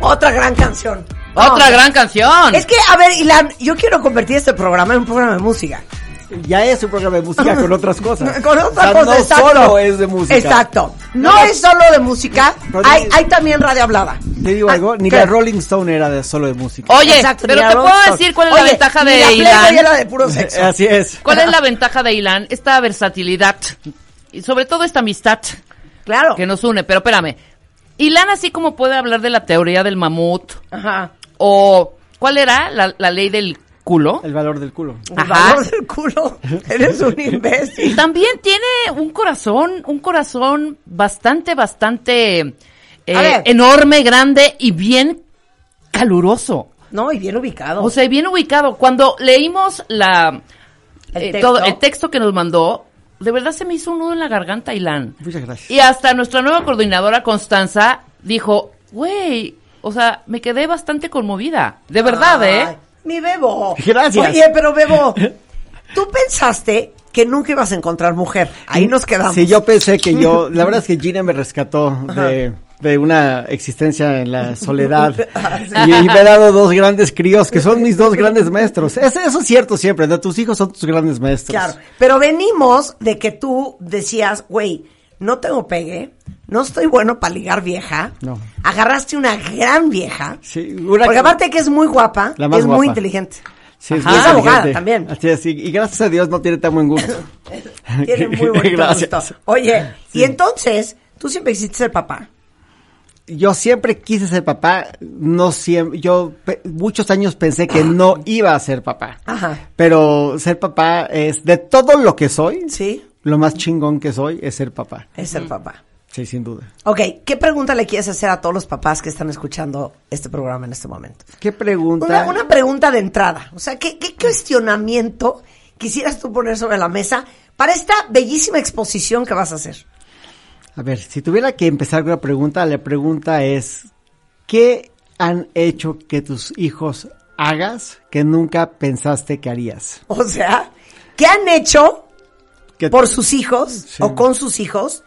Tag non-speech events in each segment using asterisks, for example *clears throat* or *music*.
Otra gran canción. Otra gran canción. Es que, a ver, Ilan, yo quiero convertir este programa en un programa de música. Ya es un programa de música con otras cosas. *laughs* Con otra O sea, cosa, no exacto. solo es de música. Exacto. No, No, es solo de música, no, hay, hay también radio hablada. Te digo Ah, algo, ni ¿qué? la Rolling Stone era de solo de música. Oye, Exacto, pero te puedo Stone. decir cuál es Oye, la ventaja ni de la Ilan. era de puro *laughs* sexo. Así es. ¿Cuál es la *laughs* ventaja de Ilan? Esta versatilidad y sobre todo esta amistad Claro. que nos une. Pero espérame, Ilan así como puede hablar de la teoría del mamut Ajá. o ¿cuál era la, la ley del culo? El valor del culo. El Ajá. valor del culo. *laughs* Eres un imbécil. También tiene un corazón, un corazón bastante, bastante eh, enorme, grande y bien caluroso. No, y bien ubicado. O sea, bien ubicado. Cuando leímos la El eh, texto. todo el texto que nos mandó, de verdad se me hizo un nudo en la garganta, Ilan. Muchas gracias. Y hasta nuestra nueva coordinadora Constanza dijo, güey, o sea, me quedé bastante conmovida. De verdad, Ay, ¿eh? Mi Bebo. Gracias. Oye, pero Bebo, tú pensaste que nunca ibas a encontar mujer. Ahí nos quedamos. Sí, yo pensé que yo, la *laughs* verdad es que Gina me rescató de, de una existencia en la *laughs* soledad y, y me ha dado dos grandes críos que son mis dos grandes maestros. Es- eso es cierto siempre, ¿no? tus hijos son tus grandes maestros. Claro. Pero venimos de que tú decías, güey, no tengo pegue, no estoy bueno para ligar vieja. No. Agarraste una gran vieja. Sí, una Porque que- aparte que es muy guapa, La más es muy inteligente. Sí, es muy Es abogada también. Así es, y, gracias a Dios no tiene tan buen gusto. *laughs* Tiene muy *laughs* Gracias. gusto. Oye, y entonces, tú siempre quisiste ser papá. Yo siempre quise ser papá, no siempre, yo muchos años pensé que no iba a ser papá. Ajá. Pero ser papá es, de todo lo que soy, ¿Sí? lo más chingón que soy es ser papá. Es ser papá. Sí, sin duda. Ok, ¿qué pregunta le quieres hacer a todos los papás que están escuchando este programa en este momento? ¿Qué pregunta? Una, una pregunta de entrada. O sea, ¿qué, ¿qué cuestionamiento quisieras tú poner sobre la mesa para esta bellísima exposición que vas a hacer? A ver, si tuviera que empezar con una pregunta, la pregunta es, ¿qué han hecho que tus hijos hagas que nunca pensaste que harías? O sea, ¿qué han hecho Que- por sus hijos Sí. o con sus hijos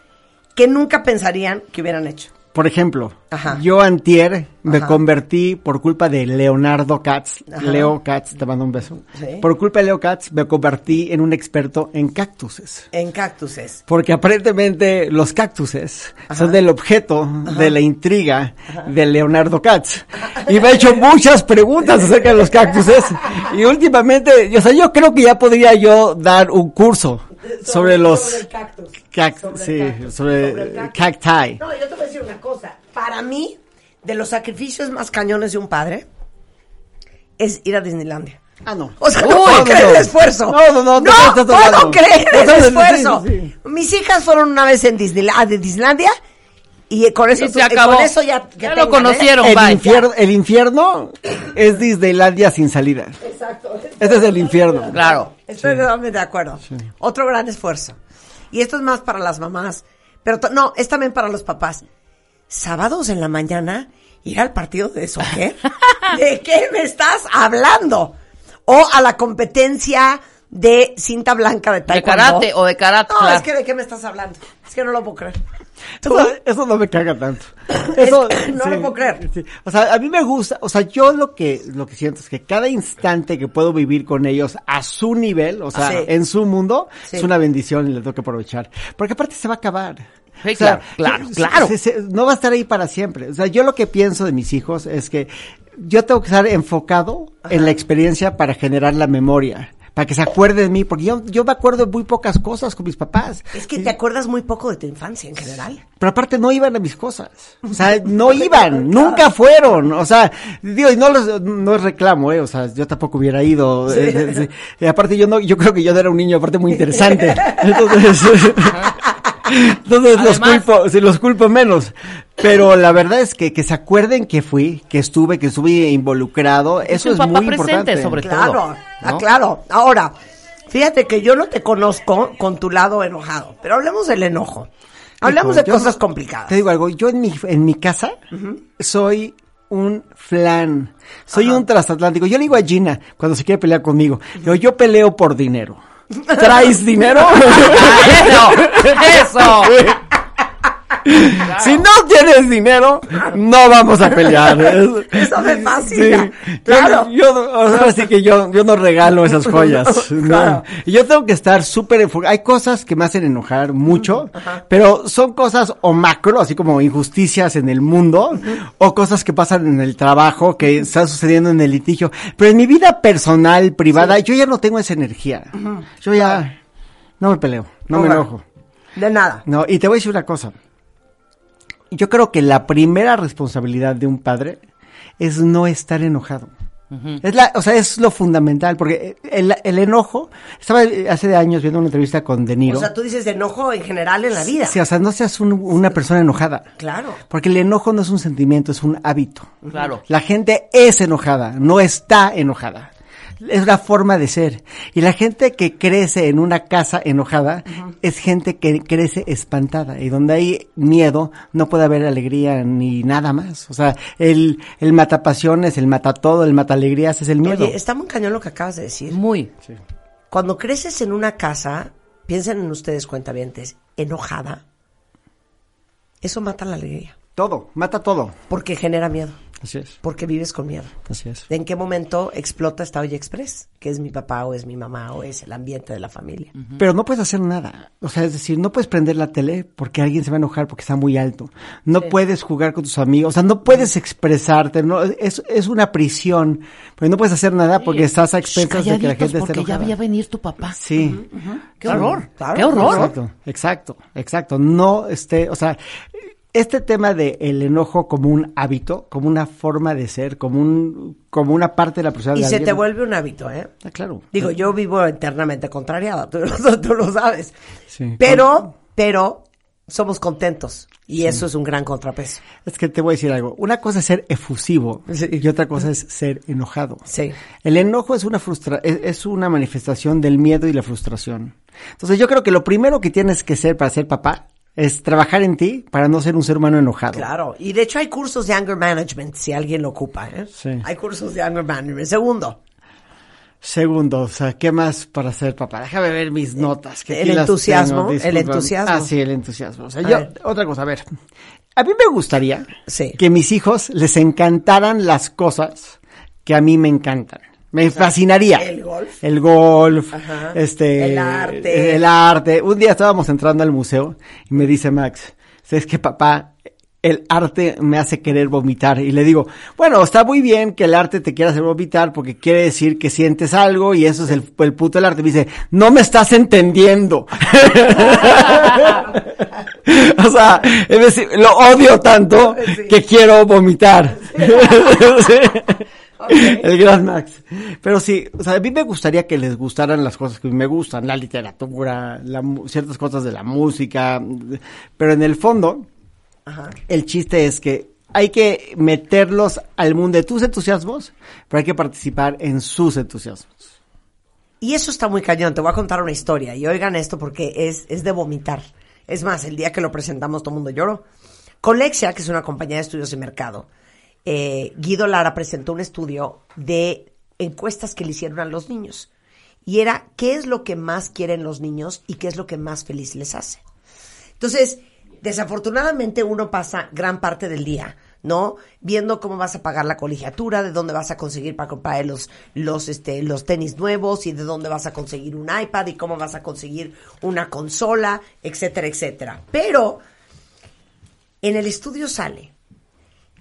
que nunca pensarían que hubieran hecho? Por ejemplo, Ajá. yo antier me Ajá. convertí por culpa de Leonardo Katz, Ajá. Leo Katz, te mando un beso. Sí. Por culpa de Leo Katz me convertí en un experto en cactuses. En cactuses. Porque aparentemente los cactuses son el objeto de la intriga de Leonardo Katz. Y me ha hecho muchas preguntas acerca de los cactuses. Y últimamente, o sea, yo creo que ya podría yo dar un curso sobre, los sobre el cactus. cac- Sobre el sí, cactus. sobre, Sobre el cactus. cacti. No, yo te voy a decir una cosa. Para mí, de los sacrificios más cañones de un padre, es ir a Disneylandia. Ah, no. O sea, Uy, no puedo no, creer no. el esfuerzo. No, no, no, No no, puedo creer No, el no, no, esfuerzo. Mis hijas fueron una vez en Disneyla- de Disneylandia y con eso, Y se acabó. con eso ya, Ya lo conocieron. El bye. infierno, el infierno es Disneylandia sin salida. Exacto. Este es el infierno. Claro. Estoy totalmente de acuerdo. Otro gran esfuerzo. Y esto es más para las mamás. Pero no, es también para los papás. Sábados en la mañana, ir al partido de soccer. *laughs* ¿De qué me estás hablando? O a la competencia de cinta blanca de De taekwondo. karate o de karate. No, claro. es que de qué me estás hablando. Es que no lo puedo creer. Eso, eso no me caga tanto. *laughs* Eso, no lo puedo creer. sí. O sea, a mí me gusta, o sea, yo lo que, lo que siento es que cada instante que puedo vivir con ellos a su nivel, o sea, Sí. en su mundo, es una bendición y le tengo que aprovechar. Porque aparte se va a acabar. Sí, O sea, claro, claro, claro. se- se- no va a estar ahí para siempre. O sea, yo lo que pienso de mis hijos es que yo tengo que estar enfocado en la experiencia para generar la memoria. Para que se acuerde de mí, porque yo, yo me acuerdo de muy pocas cosas con mis papás. Es que te acuerdas muy poco de tu infancia en general. Pero aparte no iban a mis cosas. O sea, *laughs* no iban, nunca fueron. O sea, digo, y no los, no reclamo, eh. O sea, yo tampoco hubiera ido. eh, eh. Y aparte yo no, yo creo que yo no era un niño aparte muy interesante. *laughs* Entonces, *laughs* *laughs* Entonces los culpo, sí, los culpo menos. Pero la verdad es que, que se acuerden que fui, que estuve, que estuve involucrado. Eso un es papá muy presente, importante. sobre Claro, todo, ah, ¿no? claro. Ahora, fíjate que yo no te conozco con tu lado enojado, pero hablemos del enojo. Hablemos Hijo, de yo- cosas complicadas. Te digo algo, yo en mi, en mi casa soy un flan, soy un transatlántico. Yo le digo a Gina cuando se quiere pelear conmigo, digo, yo peleo por dinero. *laughs* ¿Traes dinero? *laughs* ¡Eso! ¡Eso! *laughs* Si no tienes dinero, no vamos a pelear. Es- Eso me fascina. Sí. Claro. Yo, yo, o sea, así que yo, yo no regalo esas *laughs* joyas. no. Claro. Y Yo tengo que estar súper enfocado. Hay cosas que me hacen enojar mucho, pero son cosas o macro, así como injusticias en el mundo, o cosas que pasan en el trabajo, que están sucediendo en el litigio. Pero en mi vida personal, privada, yo ya no tengo esa energía. Yo ya no me peleo, no me Ahora, enojo. De nada. No, y te voy a decir una cosa. Yo creo que la primera responsabilidad de un padre es no estar enojado. Es la, o sea, es lo fundamental, porque el, el enojo, estaba hace años viendo una entrevista con De Niro. O sea, tú dices de enojo en general en la vida. Sí, o sea, no seas un- una persona enojada. Claro. Porque el enojo no es un sentimiento, es un hábito. Claro. La gente es enojada, no está enojada. Es una forma de ser. Y la gente que crece en una casa enojada es gente que crece espantada. Y donde hay miedo, no puede haber alegría ni nada más. O sea, el, el matapasiones, el mata todo, el mata alegrías es el miedo. Oye, está muy cañón lo que acabas de decir. Muy. Cuando creces en una casa, piensen en ustedes cuentavientes, enojada, eso mata la alegría. Todo, mata todo. Porque genera miedo. Así es. Porque vives con miedo. Así es. ¿En qué momento explota esta olla express? Que es mi papá o es mi mamá o es el ambiente de la familia. Pero no puedes hacer nada. O sea, es decir, no puedes prender la tele porque alguien se va a enojar porque está muy alto. No puedes jugar con tus amigos. O sea, no puedes expresarte. No, es, es una prisión. Pero no puedes hacer nada porque estás a expensas de que la gente esté porque ya veía venir tu papá. Sí. ¡Qué horror! claro, ¡Qué horror! Exacto, exacto, exacto. No, este, o sea, este tema de el enojo como un hábito, como una forma de ser, como un, como una parte de la personalidad. Y se te vuelve un hábito, ¿eh? Ah, claro. Digo, yo vivo eternamente contrariada, *laughs* tú, lo- tú lo sabes. Sí. Pero, pero somos contentos y eso es un gran contrapeso. Es que te voy a decir algo. Una cosa es ser efusivo Sí. y otra cosa es ser enojado. Sí. El enojo es una frustra es, es una manifestación del miedo y la frustración. Entonces yo creo que lo primero que tienes que ser para ser papá es trabajar en ti para no ser un ser humano enojado. Claro, y de hecho hay cursos de anger management si alguien lo ocupa, ¿eh? Sí. Hay cursos de anger management. Segundo, Segundo, o sea, ¿qué más para ser papá? Déjame ver mis notas. Que El entusiasmo, el entusiasmo. Ah, sí, el entusiasmo. O sea, A yo, otra cosa, a ver. A mí me gustaría Sí. que mis hijos les encantaran las cosas que a mí me encantan. Me fascinaría. el golf. El golf, Ajá. este, El arte. el arte. Un día estábamos entrando al museo y me dice Max, ¿sabes qué, papá? El arte me hace querer vomitar. Y le digo, bueno, está muy bien que el arte te quiera hacer vomitar porque quiere decir que sientes algo y eso es el, el puto del arte. Me dice, no me estás entendiendo. *laughs* o sea, es decir, lo odio tanto que quiero vomitar. Sí. *laughs* *laughs* El gran Max. Pero sí, o sea, a mí me gustaría que les gustaran las cosas que a mí me gustan, la literatura, la ciertas cosas de la música, pero en el fondo, Ajá. el chiste es que hay que meterlos al mundo de tus entusiasmos, pero hay que participar en sus entusiasmos. Y eso está muy cañón. Te voy a contar una historia. Y oigan esto porque es, es de vomitar. Es más, el día que lo presentamos todo el mundo lloró. Con Lexia, que es una compañía de estudios de mercado, eh, Guido Lara presentó un estudio de encuestas que le hicieron a los niños. Y era qué es lo que más quieren los niños y qué es lo que más feliz les hace. Entonces, desafortunadamente uno pasa gran parte del día, ¿no? Viendo cómo vas a pagar la colegiatura, de dónde vas a conseguir para comprar los, los, este, los tenis nuevos y de dónde vas a conseguir un iPad y cómo vas a conseguir una consola, etcétera, etcétera. Pero en el estudio sale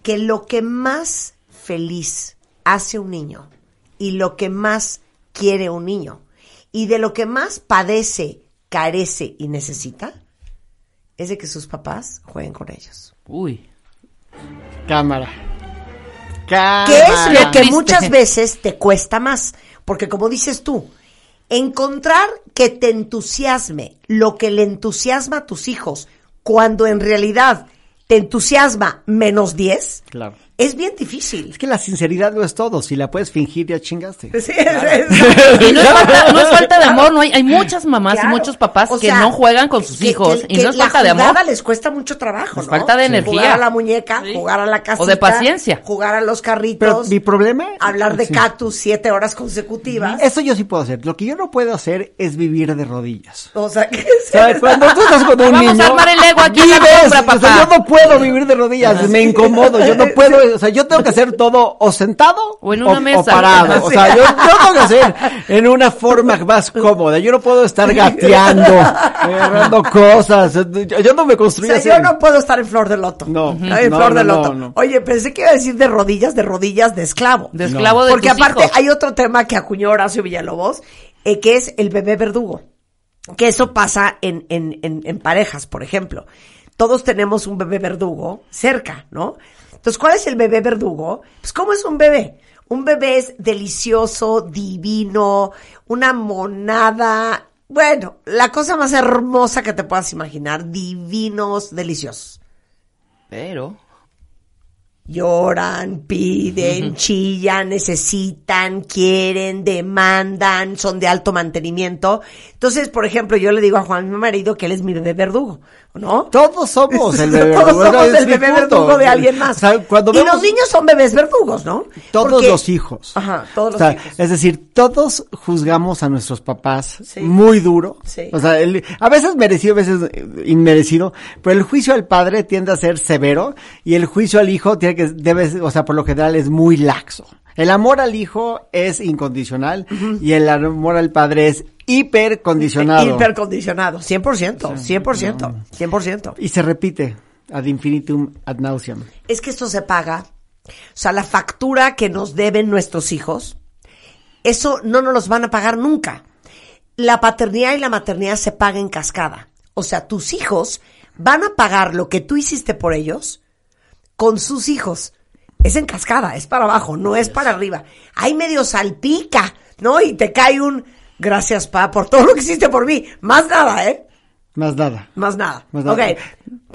que lo que más feliz hace un niño y lo que más quiere un niño y de lo que más padece, carece y necesita es de que sus papás jueguen con ellos. Uy. Cámara. Cámara. Que es lo que muchas *laughs* veces te cuesta más. Porque como dices tú, encontrar que te entusiasme lo que le entusiasma a tus hijos, cuando en realidad te entusiasma menos 10, Claro. Es bien difícil. Es que la sinceridad no es todo. Si la puedes fingir, ya chingaste. Sí, es- *laughs* Y no es falta, no es falta de amor, no hay, hay muchas mamás Claro. y muchos papás O que no juegan con sus que- hijos que- y que no es la falta de amor. les cuesta mucho trabajo, Es ¿no? falta de Sí. energía. Jugar a la muñeca, Sí. jugar a la casita. O de paciencia. Jugar a los Pero carritos. mi problema... hablar de Sí. cactus siete horas consecutivas. Eso yo sí puedo hacer. Lo que yo no puedo hacer es vivir de rodillas. O sea, que cuando tú estás con un Vamos niño, a armar el ego aquí en la vives, sombra, o sea, papá. yo no puedo vivir de rodillas, me incomodo, yo no puedo, o sea, yo tengo que hacer todo o sentado O en una o, mesa. o parado, *laughs* o sea, yo, yo tengo que hacer en una forma más cómoda, yo no puedo estar gateando, agarrando *laughs* cosas, yo, yo no me O construí sea, así. yo no puedo estar en flor de loto. No. Ay, en No, flor no, de no, loto. no. Oye, pensé que iba a decir de rodillas, de rodillas de esclavo. De esclavo de Porque tus aparte hijos. hay otro tema que acuñó Horacio Villalobos, eh, que es el bebé verdugo. Que eso pasa en, en, en, en parejas, por ejemplo. Todos tenemos un bebé verdugo cerca, ¿no? Entonces, ¿cuál es el bebé verdugo? Pues, ¿cómo es un bebé? Un bebé es delicioso, divino, una monada. Bueno, la cosa más hermosa que te puedas imaginar. Divinos, deliciosos. Pero, Lloran, piden, chillan, necesitan, quieren, demandan, son de alto mantenimiento. Entonces, por ejemplo, yo le digo a Juan, mi marido, que él es mi bebé verdugo, ¿no? Todos somos el *laughs* bebé Todos verdugo, somos el bebé verdugo de alguien más. O sea, cuando y vemos- los niños son bebés verdugos, ¿no? Todos Porque- los hijos. Ajá, todos O los hijos. Es decir, todos juzgamos a nuestros papás Sí. muy duro. Sí. O sea, el- a veces merecido, a veces eh, inmerecido, pero el juicio al padre tiende a ser severo y el juicio al hijo tiene que, debe, o sea, por lo general es muy laxo. El amor al hijo es incondicional y el amor al padre es hipercondicionado. Hipercondicionado, 100%, 100%, 100%. y se repite ad infinitum ad nauseam. es que esto se paga. O sea, la factura que nos deben nuestros hijos, eso no nos los van a pagar nunca. La paternidad y la maternidad se paga en cascada. O sea, tus hijos van a pagar lo que tú hiciste por ellos con sus hijos. Es en cascada, es para abajo, no es para arriba. Ahí medio salpica, ¿no? Y te cae un gracias, pa, por todo lo que hiciste por mí. Más nada, ¿eh? Más nada. Más nada. Más nada. Ok.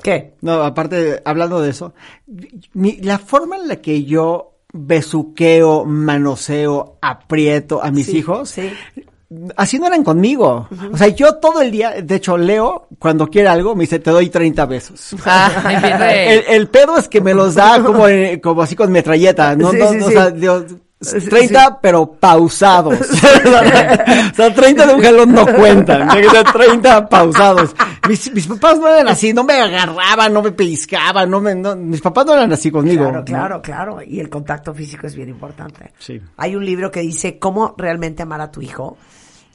¿Qué? No, aparte, hablando de eso, mi- la forma en la que yo besuqueo, manoseo, aprieto a mis Sí, hijos, sí. Así no eran conmigo. O sea, yo todo el día, de hecho, Leo, cuando quiere algo, me dice, te doy 30 besos. Rey. El, el pedo es que me los da como, eh, como así con metralleta, no, Sí, no, sí, no, sí. *laughs* o sea, Dios, Sí, 30 pero pausados. o sea, 30 de un jalón no cuentan, tiene que ser 30 pausados. Mis, mis papás no eran así, no me agarraban, no me pellizcaban, no me, no- mis papás no eran así conmigo. Claro, claro, claro. Y el contacto físico es bien importante. Sí. Hay un libro que dice cómo realmente amar a tu hijo.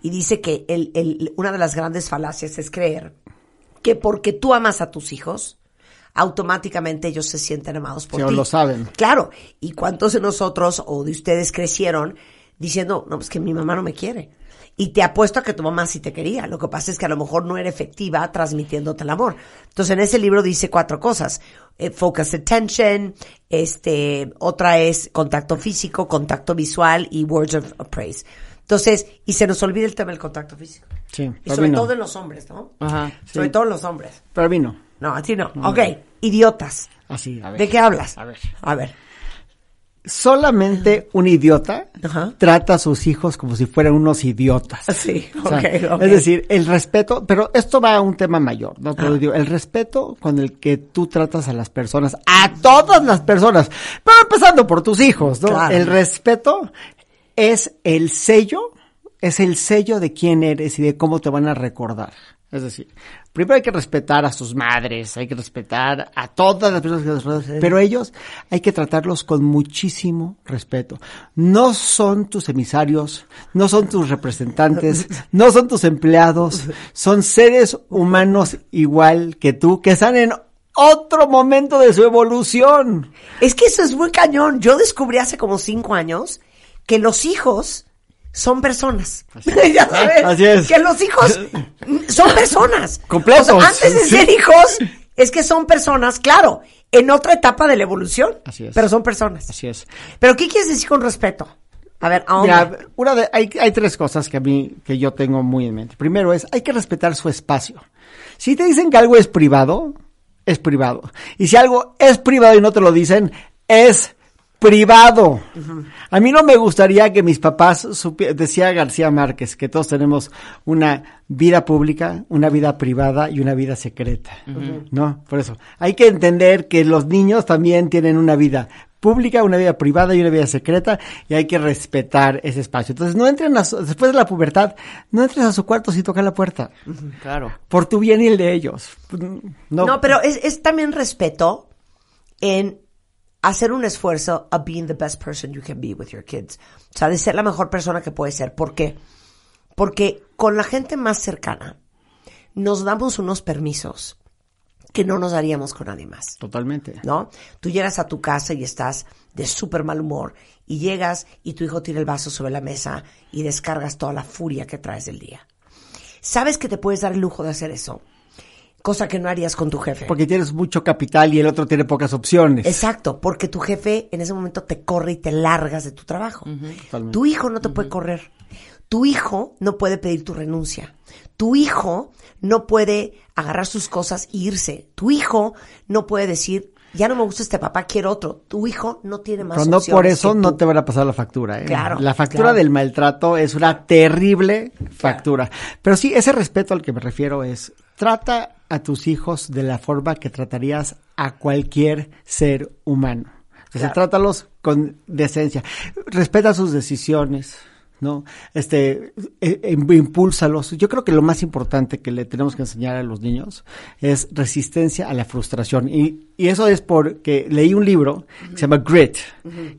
Y dice que el, el- una de las grandes falacias es creer que porque tú amas a tus hijos, automáticamente ellos se sienten amados por Sí, ti. lo saben. Claro. ¿Y cuántos de nosotros o de ustedes crecieron diciendo, no, pues que mi mamá no me quiere? Y te apuesto a que tu mamá sí te quería. Lo que pasa es que a lo mejor no era efectiva transmitiéndote el amor. Entonces, en ese libro dice cuatro cosas. Eh, focus attention, este, otra es contacto físico, contacto visual y words of praise. Entonces, y se nos olvida el tema del contacto físico. Sí, Y sobre no. todo en los hombres, ¿no? Ajá. Sobre Sí. todo en los hombres. Para mí no. No, a ti no. Ok, idiotas. Así, a ver. ¿De qué hablas? A ver. A ver. Solamente un idiota Ajá. trata a sus hijos como si fueran unos idiotas. Sí, O sea, ok, ok. Es decir, el respeto, pero esto va a un tema mayor, ¿no? Ah. Pero digo, el respeto con el que tú tratas a las personas, a todas las personas, pero empezando por tus hijos, ¿no? Claro. El respeto es el sello, es el sello de quién eres y de cómo te van a recordar. Es decir, primero hay que respetar a sus madres, hay que respetar a todas las personas que nos rodean, pero ellos hay que tratarlos con muchísimo respeto. No son tus emisarios, no son tus representantes, *laughs* no son tus empleados, son seres humanos igual que tú, que están en otro momento de su evolución. Es que eso es muy cañón. Yo descubrí hace como cinco años que los hijos son personas. *laughs* ya sabes. Así es. Que los hijos son personas. Completos. *laughs* O sea, antes de ser hijos, es que son personas, claro, en otra etapa de la evolución. Así es. Pero son personas. Así es. Pero ¿qué quieres decir con respeto? A ver, ahora. Mira, una de, hay, hay tres cosas que a mí, que yo tengo muy en mente. Primero es, hay que respetar su espacio. Si te dicen que algo es privado, es privado. Y si algo es privado y no te lo dicen, es privado. A mí no me gustaría que mis papás supieran, decía García Márquez, que todos tenemos una vida pública, una vida privada y una vida secreta. ¿No? Por eso, hay que entender que los niños también tienen una vida pública, una vida privada y una vida secreta y hay que respetar ese espacio. Entonces, no entren a su- después de la pubertad, no entres a su cuarto sin tocar la puerta. Claro. Por tu bien y el de ellos. No, No, pero es, es también respeto en hacer un esfuerzo of being the best person you can be with your kids. O sea, de ser la mejor persona que puedes ser. ¿Por qué? Porque con la gente más cercana nos damos unos permisos que no nos daríamos con nadie más. Totalmente. ¿no? Tú llegas a tu casa y estás de súper mal humor y llegas y tu hijo tira el vaso sobre la mesa y descargas toda la furia que traes del día. ¿Sabes que te puedes dar el lujo de hacer eso? Cosa que no harías con tu jefe. Porque tienes mucho capital y el otro tiene pocas opciones. Exacto, porque tu jefe en ese momento te corre y te largas de tu trabajo. Tu hijo no te puede correr. Tu hijo no puede pedir tu renuncia. Tu hijo no puede agarrar sus cosas e irse. Tu hijo no puede decir, ya no me gusta este papá, quiero otro. Tu hijo no tiene más Pero no por eso que no te van a pasar la factura. ¿eh? Claro, La factura claro. del maltrato es una terrible factura. Pero sí, ese respeto al que me refiero es, trata a tus hijos de la forma que tratarías a cualquier ser humano. Entonces, Claro. trátalos con decencia. Respeta sus decisiones. ¿no? Este, eh, eh, impúlsalos. Yo creo que lo más importante que le tenemos que enseñar a los niños es resistencia a la frustración. Y, y eso es porque leí un libro que se llama Grit,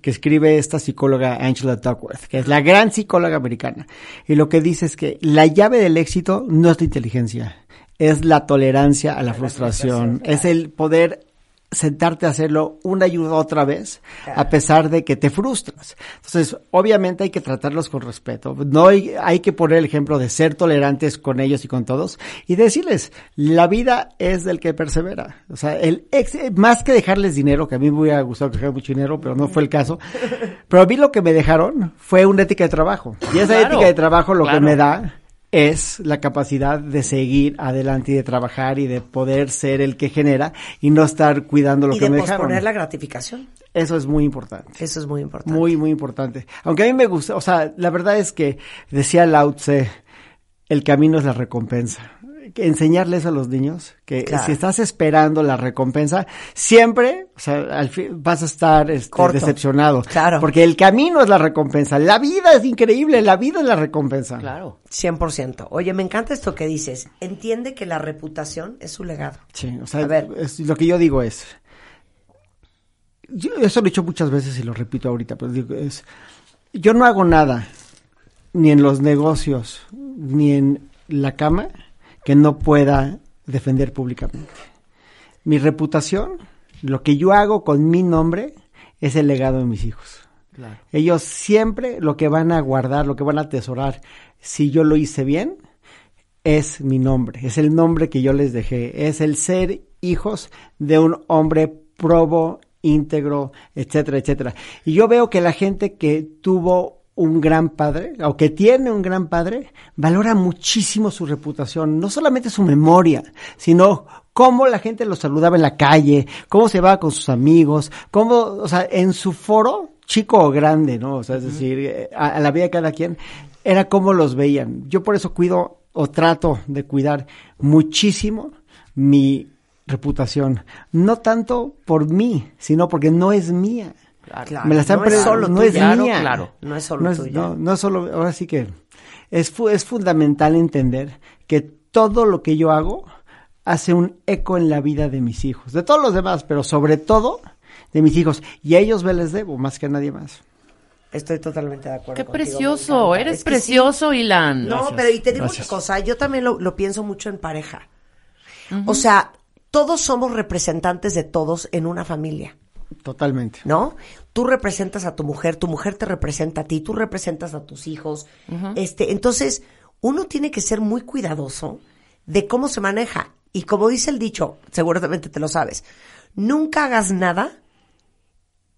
que escribe esta psicóloga Angela Duckworth, que es la gran psicóloga americana. Y lo que dice es que la llave del éxito no es la inteligencia, es la tolerancia a la frustración, es el poder sentarte a hacerlo una y otra vez, a pesar de que te frustras. Entonces, obviamente hay que tratarlos con respeto. No hay, hay que poner el ejemplo de ser tolerantes con ellos y con todos y decirles, la vida es del que persevera. O sea, el ex, más que dejarles dinero, que a mí me hubiera gustado que mucho dinero, pero no fue el caso. *laughs* Pero a mí lo que me dejaron fue una ética de trabajo. Y esa Claro, ética de trabajo lo que me da es la capacidad de seguir adelante y de trabajar y de poder ser el que genera y no estar cuidando lo y que de me posponer dejaron. la gratificación. Eso es muy importante. Eso es muy importante. Muy, muy importante. Aunque a mí me gusta, o sea, la verdad es que decía Lao Tse, el camino es la recompensa. Que enseñarles a los niños que Claro. si estás esperando la recompensa, siempre, o sea, al fin vas a estar este, decepcionado. Claro. Porque el camino es la recompensa. La vida es increíble, la vida es la recompensa. Claro. 100%. Oye, me encanta esto que dices. Entiende que la reputación es su legado. Sí, o sea, A ver. es- lo que yo digo es, yo eso lo he dicho muchas veces y lo repito ahorita, pero digo es, yo no hago nada, ni en los negocios, ni en la cama, que no pueda defender públicamente. Mi reputación, lo que yo hago con mi nombre, es el legado de mis hijos. Claro. Ellos siempre lo que van a guardar, lo que van a atesorar, si yo lo hice bien, es mi nombre, es el nombre que yo les dejé, es el ser hijos de un hombre probo, íntegro, etcétera, etcétera. Y yo veo que la gente que tuvo un gran padre, o que tiene un gran padre, valora muchísimo su reputación, no solamente su memoria, sino cómo la gente lo saludaba en la calle, cómo se va con sus amigos, cómo, o sea, en su foro, chico o grande, ¿no? O sea, es decir, eh, a, a la vida de cada quien, era cómo los veían. Yo por eso cuido o trato de cuidar muchísimo mi reputación. No tanto por mí, sino porque no es mía. Claro, Me la están no es solo no tuya. es Claro, mía. claro. No es solo no es, tuya. no, solo, ahora sí que es, fu- es fundamental entender que todo lo que yo hago hace un eco en la vida de mis hijos, de todos los demás, pero sobre todo de mis hijos. Y a ellos me les debo más que a nadie más. Estoy totalmente de acuerdo. Qué contigo, precioso, eres Es que sí. precioso, Ilan. No, Gracias, pero y te digo gracias. una cosa, yo también lo, lo pienso mucho en pareja. O sea, todos somos representantes de todos en una familia, Totalmente. ¿no? Tú representas a tu mujer, tu mujer te representa a ti, tú representas a tus hijos. Este, entonces, uno tiene que ser muy cuidadoso de cómo se maneja. Y como dice el dicho, seguramente te lo sabes, nunca hagas nada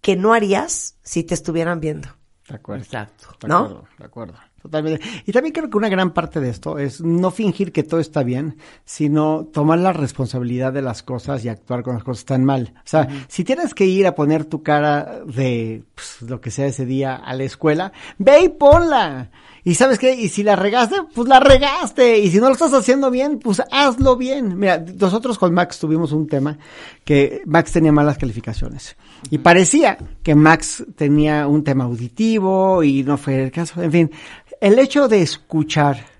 que no harías si te estuvieran viendo. De acuerdo. Exacto. De ¿No? acuerdo, de acuerdo. Totalmente. Y también creo que una gran parte de esto es no fingir que todo está bien, sino tomar la responsabilidad de las cosas y actuar cuando las cosas están mal. O sea, si tienes que ir a poner tu cara de pues, lo que sea ese día a la escuela, ve y ponla. Y sabes qué, y si la regaste, pues la regaste. Y si no lo estás haciendo bien, pues hazlo bien. Mira, nosotros con Max tuvimos un tema que Max tenía malas calificaciones. Y parecía que Max tenía un tema auditivo y no fue el caso. En fin, el hecho de escuchar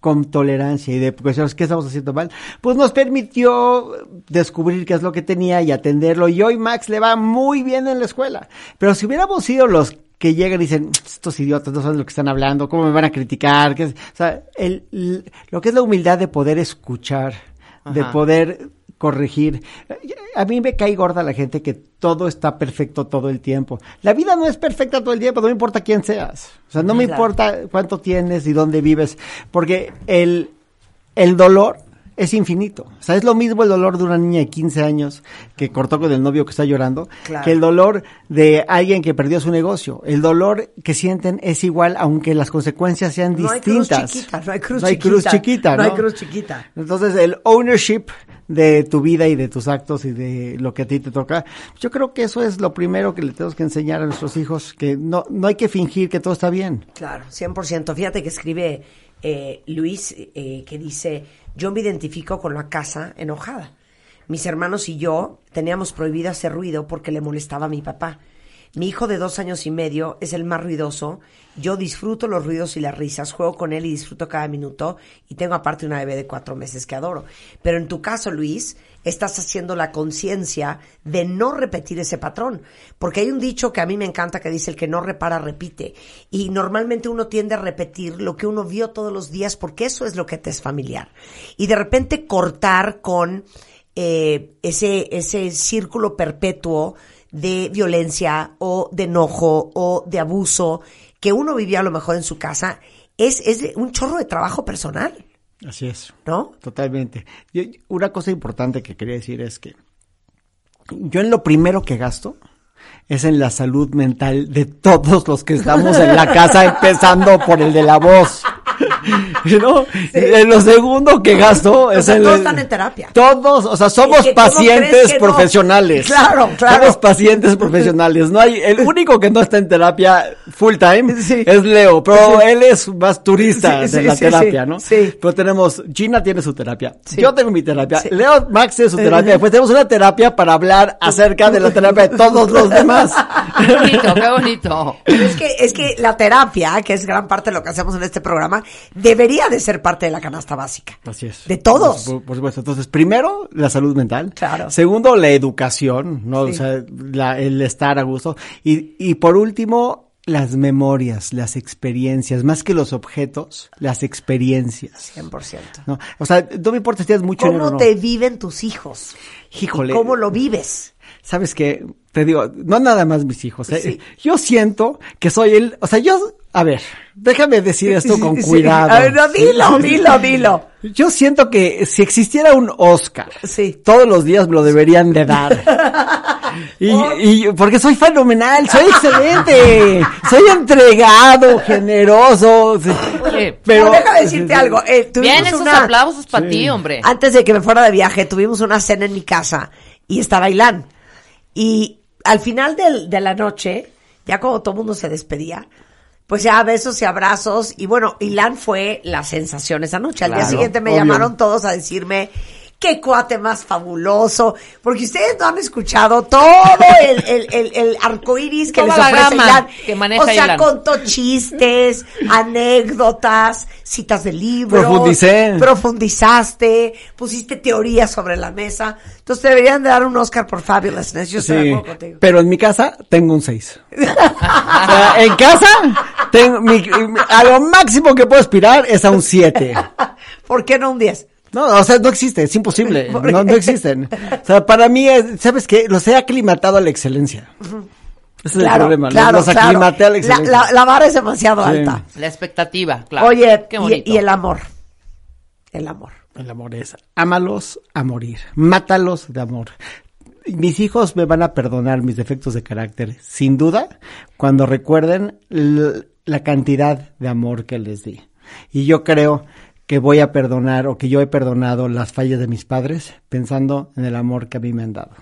con tolerancia y de cuestiones qué estamos haciendo mal, pues nos permitió descubrir qué es lo que tenía y atenderlo. Y hoy Max le va muy bien en la escuela. Pero si hubiéramos sido los que llegan y dicen, estos idiotas no saben lo que están hablando, cómo me van a criticar, ¿Qué es? o sea, el, l- lo que es la humildad de poder escuchar, de poder corregir. A mí me cae gorda la gente que todo está perfecto todo el tiempo. La vida no es perfecta todo el tiempo, no me importa quién seas. O sea, no me Claro. importa cuánto tienes y dónde vives, porque el, el dolor es infinito. O sea, es lo mismo el dolor de una niña de 15 años que cortó con el novio que está llorando, Claro. que el dolor de alguien que perdió su negocio. El dolor que sienten es igual, aunque las consecuencias sean No hay cruz distintas. chiquita, no hay cruz No hay chiquita. cruz chiquita, No hay cruz chiquita. Entonces, el ownership de tu vida y de tus actos y de lo que a ti te toca, yo creo que eso es lo primero que le tenemos que enseñar a nuestros hijos, que no, no hay que fingir que todo está bien. Claro, 100%. Fíjate que escribe eh, Luis eh, que dice, yo me identifico con la casa enojada. Mis hermanos y yo teníamos prohibido hacer ruido porque le molestaba a mi papá. Mi hijo de dos años y medio es el más ruidoso. Yo disfruto los ruidos y las risas, juego con él y disfruto cada minuto. Y tengo aparte una bebé de cuatro meses que adoro. Pero en tu caso, Luis, estás haciendo la conciencia de no repetir ese patrón. Porque hay un dicho que a mí me encanta que dice el que no repara, repite. Y normalmente uno tiende a repetir lo que uno vio todos los días porque eso es lo que te es familiar. Y de repente cortar con eh, ese, ese círculo perpetuo de violencia o de enojo o de abuso que uno vivía a lo mejor en su casa, es, es un chorro de trabajo personal, Así es. ¿no? Totalmente. Yo- una cosa importante que quería decir es que yo en lo primero que gasto es en la salud mental de todos los que estamos en la casa, *laughs* empezando por el de la voz. *laughs* ¿No? En lo segundo que gasto es sea, en todos el- están en terapia. Todos, o sea, somos Es que ¿cómo crees pacientes no? profesionales. Claro, claro. Somos pacientes profesionales. No hay, el *laughs* único que no está en terapia full time Sí. es Leo, pero él es más turista Sí, de sí, la sí, terapia, sí, ¿no? sí. Pero tenemos, Gina tiene su terapia, Sí. yo tengo mi terapia, Sí. Leo Max tiene su terapia, después tenemos una terapia para hablar acerca de la terapia de todos los demás. *laughs* Qué bonito, qué bonito. Pero es que, es que la terapia, que es gran parte de lo que hacemos en este programa, debería de ser parte de la canasta básica. Así es. De todos. Por, por supuesto. Entonces, primero, la salud mental. Claro. Segundo, la educación, ¿no? Sí. O sea, la- el estar a gusto. Y, y por último, las memorias, las experiencias, más que los objetos, las experiencias. 100%. ¿no? O sea, no me importa si tienes mucho dinero ¿Cómo no. te viven tus hijos? Híjole. ¿Y ¿Cómo lo vives? ¿Sabes qué? Te digo, no nada más mis hijos. ¿eh? Sí. Yo siento que soy el, o sea, yo, a ver, déjame decir esto con Sí. cuidado. A ver, no, dilo, dilo, dilo. Yo siento que si existiera un Oscar, Sí. todos los días me lo deberían de dar. *laughs* Y, y porque soy fenomenal, soy excelente, soy entregado, generoso. sí. Oye, Pero déjame decirte algo. eh, tuvimos Bien, esos una- aplausos para Sí. ti, hombre. Antes de que me fuera de viaje, tuvimos una cena en mi casa y estaba Ilan. Y al final del- de la noche, ya como todo el mundo se despedía, pues ya besos y abrazos. Y bueno, Ilan fue la sensación esa noche. Al día siguiente me obvio. llamaron todos a decirme qué cuate más fabuloso, porque ustedes no han escuchado todo el, el, el, el arco iris que Toda les la ofrece Ilan. que maneja o sea, Ilan. contó chistes, anécdotas, citas de libros. Profundicé. Profundizaste, pusiste teorías sobre la mesa. Entonces te deberían de dar un Oscar por Fabulousness. Yo estoy de Sí, acuerdo contigo. pero en mi casa tengo un 6. *laughs* O sea, en casa, tengo mi- a lo máximo que puedo aspirar es a un 7. *laughs* ¿Por qué no un 10? No, o sea, no existe, es imposible. *laughs* ¿Por No, no existen. O sea, para mí, es- ¿sabes qué? Los he aclimatado a la excelencia. Ese es el problema. los- los aclimaté a la excelencia. la- la vara es demasiado Sí. alta. La expectativa, claro. Oye, qué y, bonito. y el amor. El amor. El amor es, ámalos a morir, mátalos de amor. mis hijos me van a perdonar mis defectos de carácter, sin duda, cuando recuerden la cantidad de amor que les di. Y yo creo que voy a perdonar o que yo he perdonado las fallas de mis padres pensando en el amor que a mí me han dado.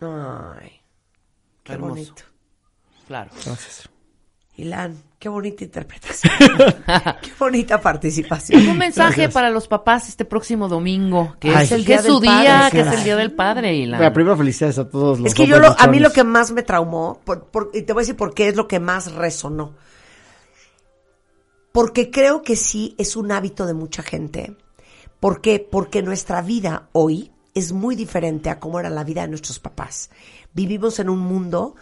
Ay, qué bonito. Claro. Gracias. Ilan, qué bonita interpretación. *laughs* qué bonita participación. Un mensaje para los papás este próximo domingo, que es el día su día, que es el día del padre. Ilan. primero felicidades a todos los Es que yo lo, a mí lo que más me traumó, y te voy a decir por qué es lo que más resonó. Porque creo que sí es un hábito de mucha gente. ¿Por qué? Porque nuestra vida hoy es muy diferente a cómo era la vida de nuestros papás. Vivimos en un mundo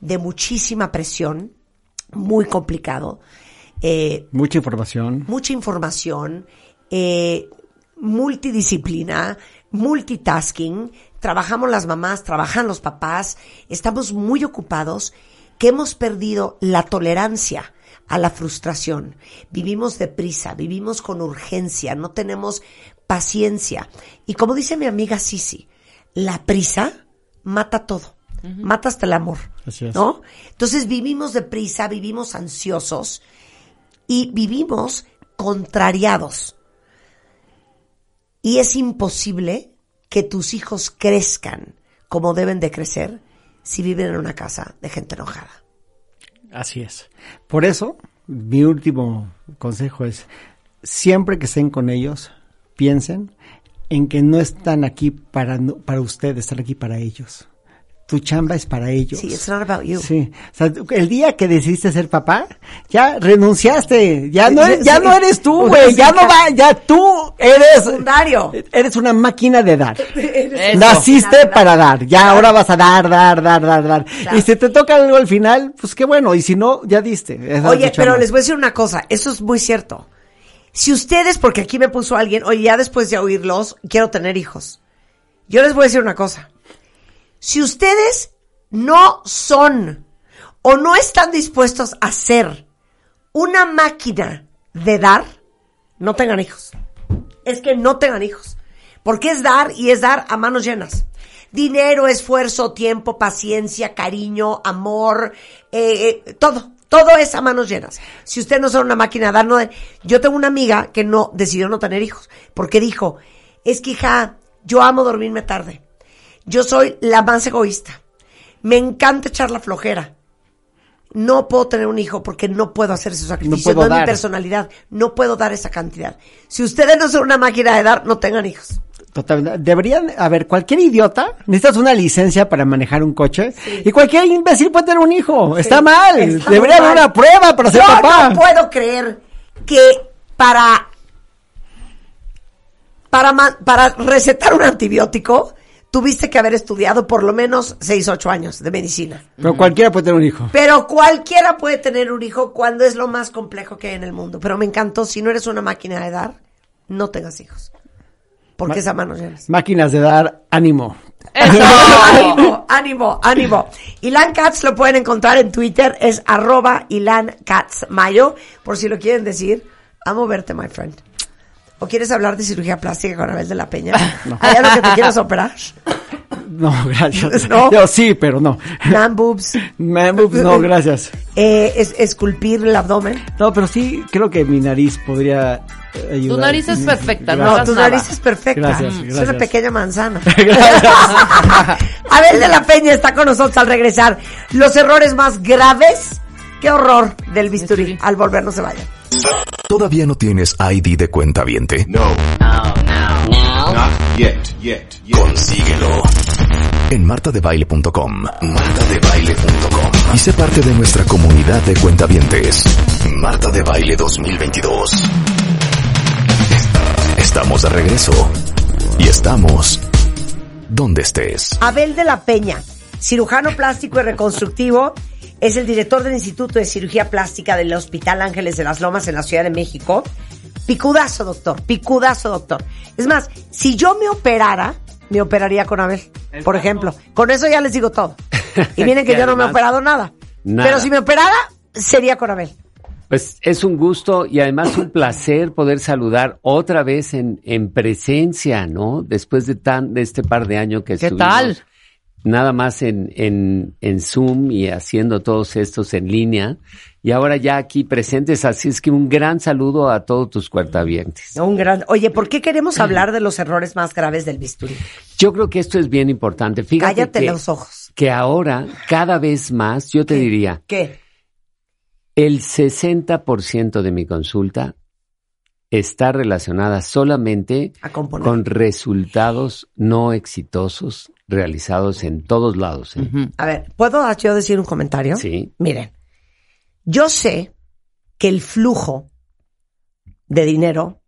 de muchísima presión, muy complicado. Eh, mucha información. Mucha información, eh, multidisciplina, multitasking. Trabajamos las mamás, trabajan los papás, estamos muy ocupados que hemos perdido la tolerancia a la frustración. Vivimos deprisa, vivimos con urgencia, no tenemos paciencia. Y como dice mi amiga Sisi, la prisa mata todo. Mata hasta el amor. ¿No? Entonces vivimos deprisa, vivimos ansiosos y vivimos contrariados. Y es imposible que tus hijos crezcan como deben de crecer si viven en una casa de gente enojada. Así es. Por eso, mi último consejo es, siempre que estén con ellos, piensen en que no están aquí para, para ustedes, están aquí para ellos tu chamba es para ellos. Sí, it's not about you. Sí, o sea, el día que decidiste ser papá, ya renunciaste, ya no, ya no eres tú, güey, ya no va, ya tú eres secundario. Eres una máquina de dar. *laughs* Naciste para dar, ya ahora vas a dar, dar, dar, dar, dar. Y si te toca algo al final, pues qué bueno, y si no, ya diste. Oye, pero les voy a decir una cosa, eso es muy cierto. Si ustedes, porque aquí me puso alguien, oye, ya después de oírlos, quiero tener hijos. Yo les voy a decir una cosa si ustedes no son o no están dispuestos a ser una máquina de dar, no tengan hijos. Es que no tengan hijos. Porque es dar y es dar a manos llenas. Dinero, esfuerzo, tiempo, paciencia, cariño, amor, eh, eh, todo. Todo es a manos llenas. Si ustedes no son una máquina de dar, no Yo tengo una amiga que no decidió no tener hijos porque dijo, es que hija, yo amo dormirme tarde. Yo soy la más egoísta. Me encanta echar la flojera. No puedo tener un hijo porque no puedo hacer ese sacrificio. No, es mi personalidad. No puedo dar esa cantidad. Si ustedes no son una máquina de dar, no tengan hijos. Totalmente. Deberían, a ver, cualquier idiota, necesitas una licencia para manejar un coche y cualquier imbécil puede tener un hijo. está mal. Debería haber una prueba para ser papá. No puedo creer que para, para, para recetar un antibiótico tuviste que haber estudiado por lo menos 6, 8 años de medicina. Pero cualquiera puede tener un hijo. Pero cualquiera puede tener un hijo cuando es lo más complejo que hay en el mundo. Pero me encantó, si no eres una máquina de dar, no tengas hijos. Porque esa mano llenas. Máquinas de dar ánimo. *laughs* ánimo, ánimo, ánimo. Ilan Katz lo pueden encontrar en Twitter, es arroba Ilan Katz Mayo, por si lo quieren decir. Amo verte, my friend. ¿O quieres hablar de cirugía plástica con Abel de la Peña? *laughs* No. ¿Hay algo que te quieras operar? No, gracias. *laughs* ¿No? Yo sí, pero no. Man boobs. Man boobs, no, gracias. Eh, es, esculpir el abdomen. No, pero sí creo que mi nariz podría ayudar. Tu nariz es perfecta, no, tu nariz es perfecta. Gracias, gracias. Es una pequeña manzana. *laughs* Abel de la Peña está con nosotros al regresar. Los errores más graves. Qué horror del bisturí. Al volver no se vayan. ¿Todavía no tienes ID de cuenta viente? No. No, no, no. Not yet, yet, yet. Consíguelo. En martadebaile.com. Martadebaile.com. Y sé parte de nuestra comunidad de cuentavientes. Marta de Baile 2022. Estamos de regreso. Y estamos donde estés. Abel de la Peña, cirujano plástico y reconstructivo es el director del Instituto de Cirugía Plástica del Hospital Ángeles de las Lomas en la Ciudad de México. Picudazo, doctor, picudazo, doctor. Es más, si yo me operara, me operaría con Abel, por ejemplo. Con eso ya les digo todo. *laughs* Y miren que yo no me he operado nada. Pero si me operara, sería con Abel. Pues es un gusto y además un placer poder saludar otra vez en, en presencia, ¿no? Después de tan de este par de años que ¿Qué tal? Nada más en, en, en Zoom y haciendo todos estos en línea y ahora ya aquí presentes. Así es que un gran saludo a todos tus cuartavientes. Un gran. Oye, ¿por qué queremos hablar de los errores más graves del bisturí? Yo creo que esto es bien importante. Fíjate Cállate que, los ojos. que ahora, cada vez más, yo te diría, ¿Qué? el 60% de mi consulta está relacionada solamente con resultados no exitosos realizados en todos lados. ¿eh? A ver, ¿puedo yo decir un comentario? Sí. Miren, yo sé que el flujo de dinero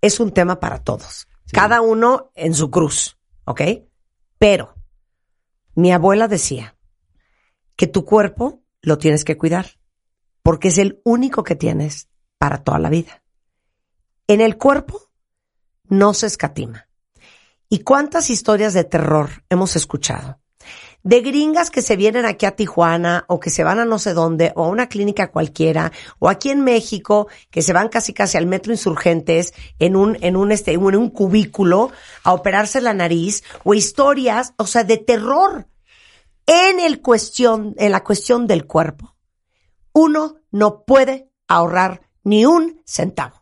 es un tema para todos. Cada uno en su cruz, ¿ok? Pero mi abuela decía que tu cuerpo lo tienes que cuidar porque es el único que tienes para toda la vida. En el cuerpo no se escatima. ¿Y cuántas historias de terror hemos escuchado? De gringas que se vienen aquí a Tijuana o que se van a no sé dónde o a una clínica cualquiera o aquí en México que se van casi casi al metro insurgentes en un, en un este, en un cubículo a operarse la nariz o historias, o sea, de terror en el cuestión, en la cuestión del cuerpo. Uno no puede ahorrar ni un centavo.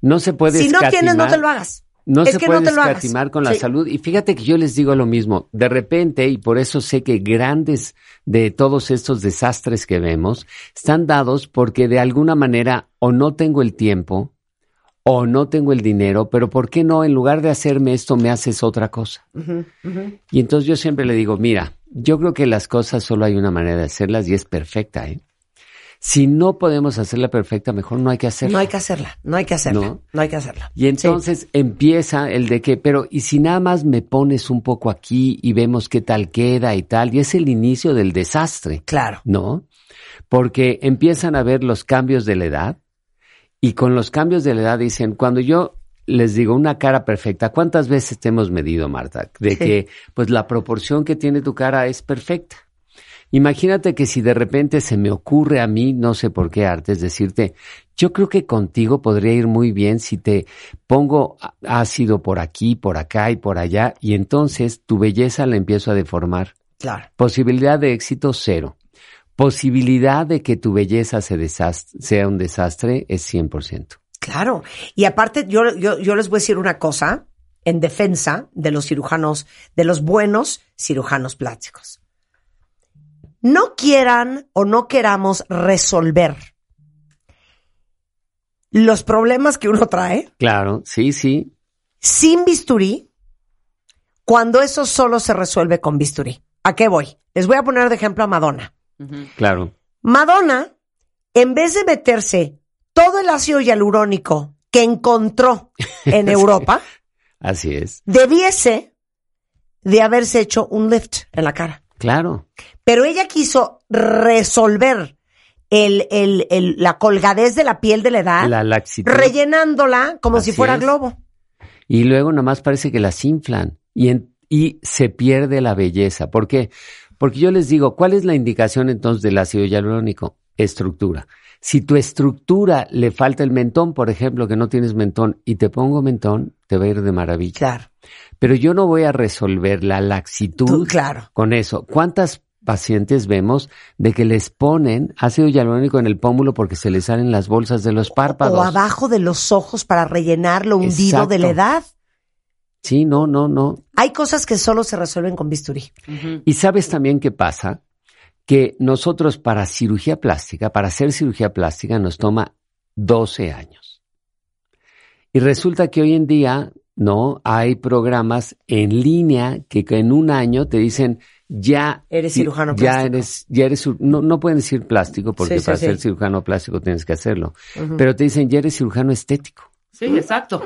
No se puede Si no tienes, no te lo hagas. No Es se que puede no escatimar con la Sí. salud. Y fíjate que yo les digo lo mismo. De repente, y por eso sé que grandes de todos estos desastres que vemos están dados porque de alguna manera o no tengo el tiempo o no tengo el dinero, pero ¿por qué no en lugar de hacerme esto me haces otra cosa? Y entonces yo siempre le digo, mira, yo creo que las cosas solo hay una manera de hacerlas y es perfecta, ¿eh? Si no podemos hacerla perfecta, mejor no hay que hacerla. No hay que hacerla, no hay que hacerla, No. no, hay que hacerla. Y entonces empieza el de que, pero ¿y si nada más me pones un poco aquí y vemos qué tal queda y tal? Y es el inicio del desastre, Claro. ¿no? Porque empiezan a ver los cambios de la edad y con los cambios de la edad dicen, cuando yo les digo una cara perfecta, ¿cuántas veces te hemos medido, Marta? De Sí. que pues la proporción que tiene tu cara es perfecta. Imagínate que si de repente se me ocurre a mí, no sé por qué artes, decirte, yo creo que contigo podría ir muy bien si te pongo ácido por aquí, por acá y por allá, y entonces tu belleza la empiezo a deformar. Claro. Posibilidad de éxito cero. Posibilidad de que tu belleza se desastre- sea un desastre es 100%. Claro. Y aparte, yo, yo, yo les voy a decir una cosa en defensa de los cirujanos, de los buenos cirujanos plásticos. No quieran o no queramos resolver los problemas que uno trae Claro, sí, sí, sin bisturí cuando eso solo se resuelve con bisturí. ¿A qué voy? Les voy a poner de ejemplo a Madonna. claro. Madonna, en vez de meterse todo el ácido hialurónico que encontró en *laughs* Europa, Así es. debiese de haberse hecho un lift en la cara. Claro. Pero ella quiso resolver el, el- el- la colgadez de la piel de la edad, La laxitud. rellenándola como si fuera es. globo. Y luego nada más parece que las inflan y, en- y se pierde la belleza. ¿Por qué? Porque yo les digo, ¿cuál es la indicación entonces del ácido hialurónico? Estructura. Si tu estructura le falta el mentón, por ejemplo, que no tienes mentón, y te pongo mentón, te va a ir de maravilla. Claro. Pero yo no voy a resolver la laxitud Tú, claro. con eso. ¿Cuántas pacientes vemos de que les ponen ácido hialurónico en el pómulo porque se les salen las bolsas de los párpados? O abajo de los ojos para rellenar lo hundido de la edad. Sí, no, no, no. Hay cosas que solo se resuelven con bisturí. Y sabes también qué pasa? Que nosotros para cirugía plástica, para hacer cirugía plástica nos toma 12 años. Y resulta que hoy en día, no, hay programas en línea que, en un año te dicen ya Eres cirujano ya plástico. eres ya eres no no pueden decir plástico porque Sí, para sí. ser cirujano plástico tienes que hacerlo, pero te dicen ya eres cirujano estético. Sí, exacto.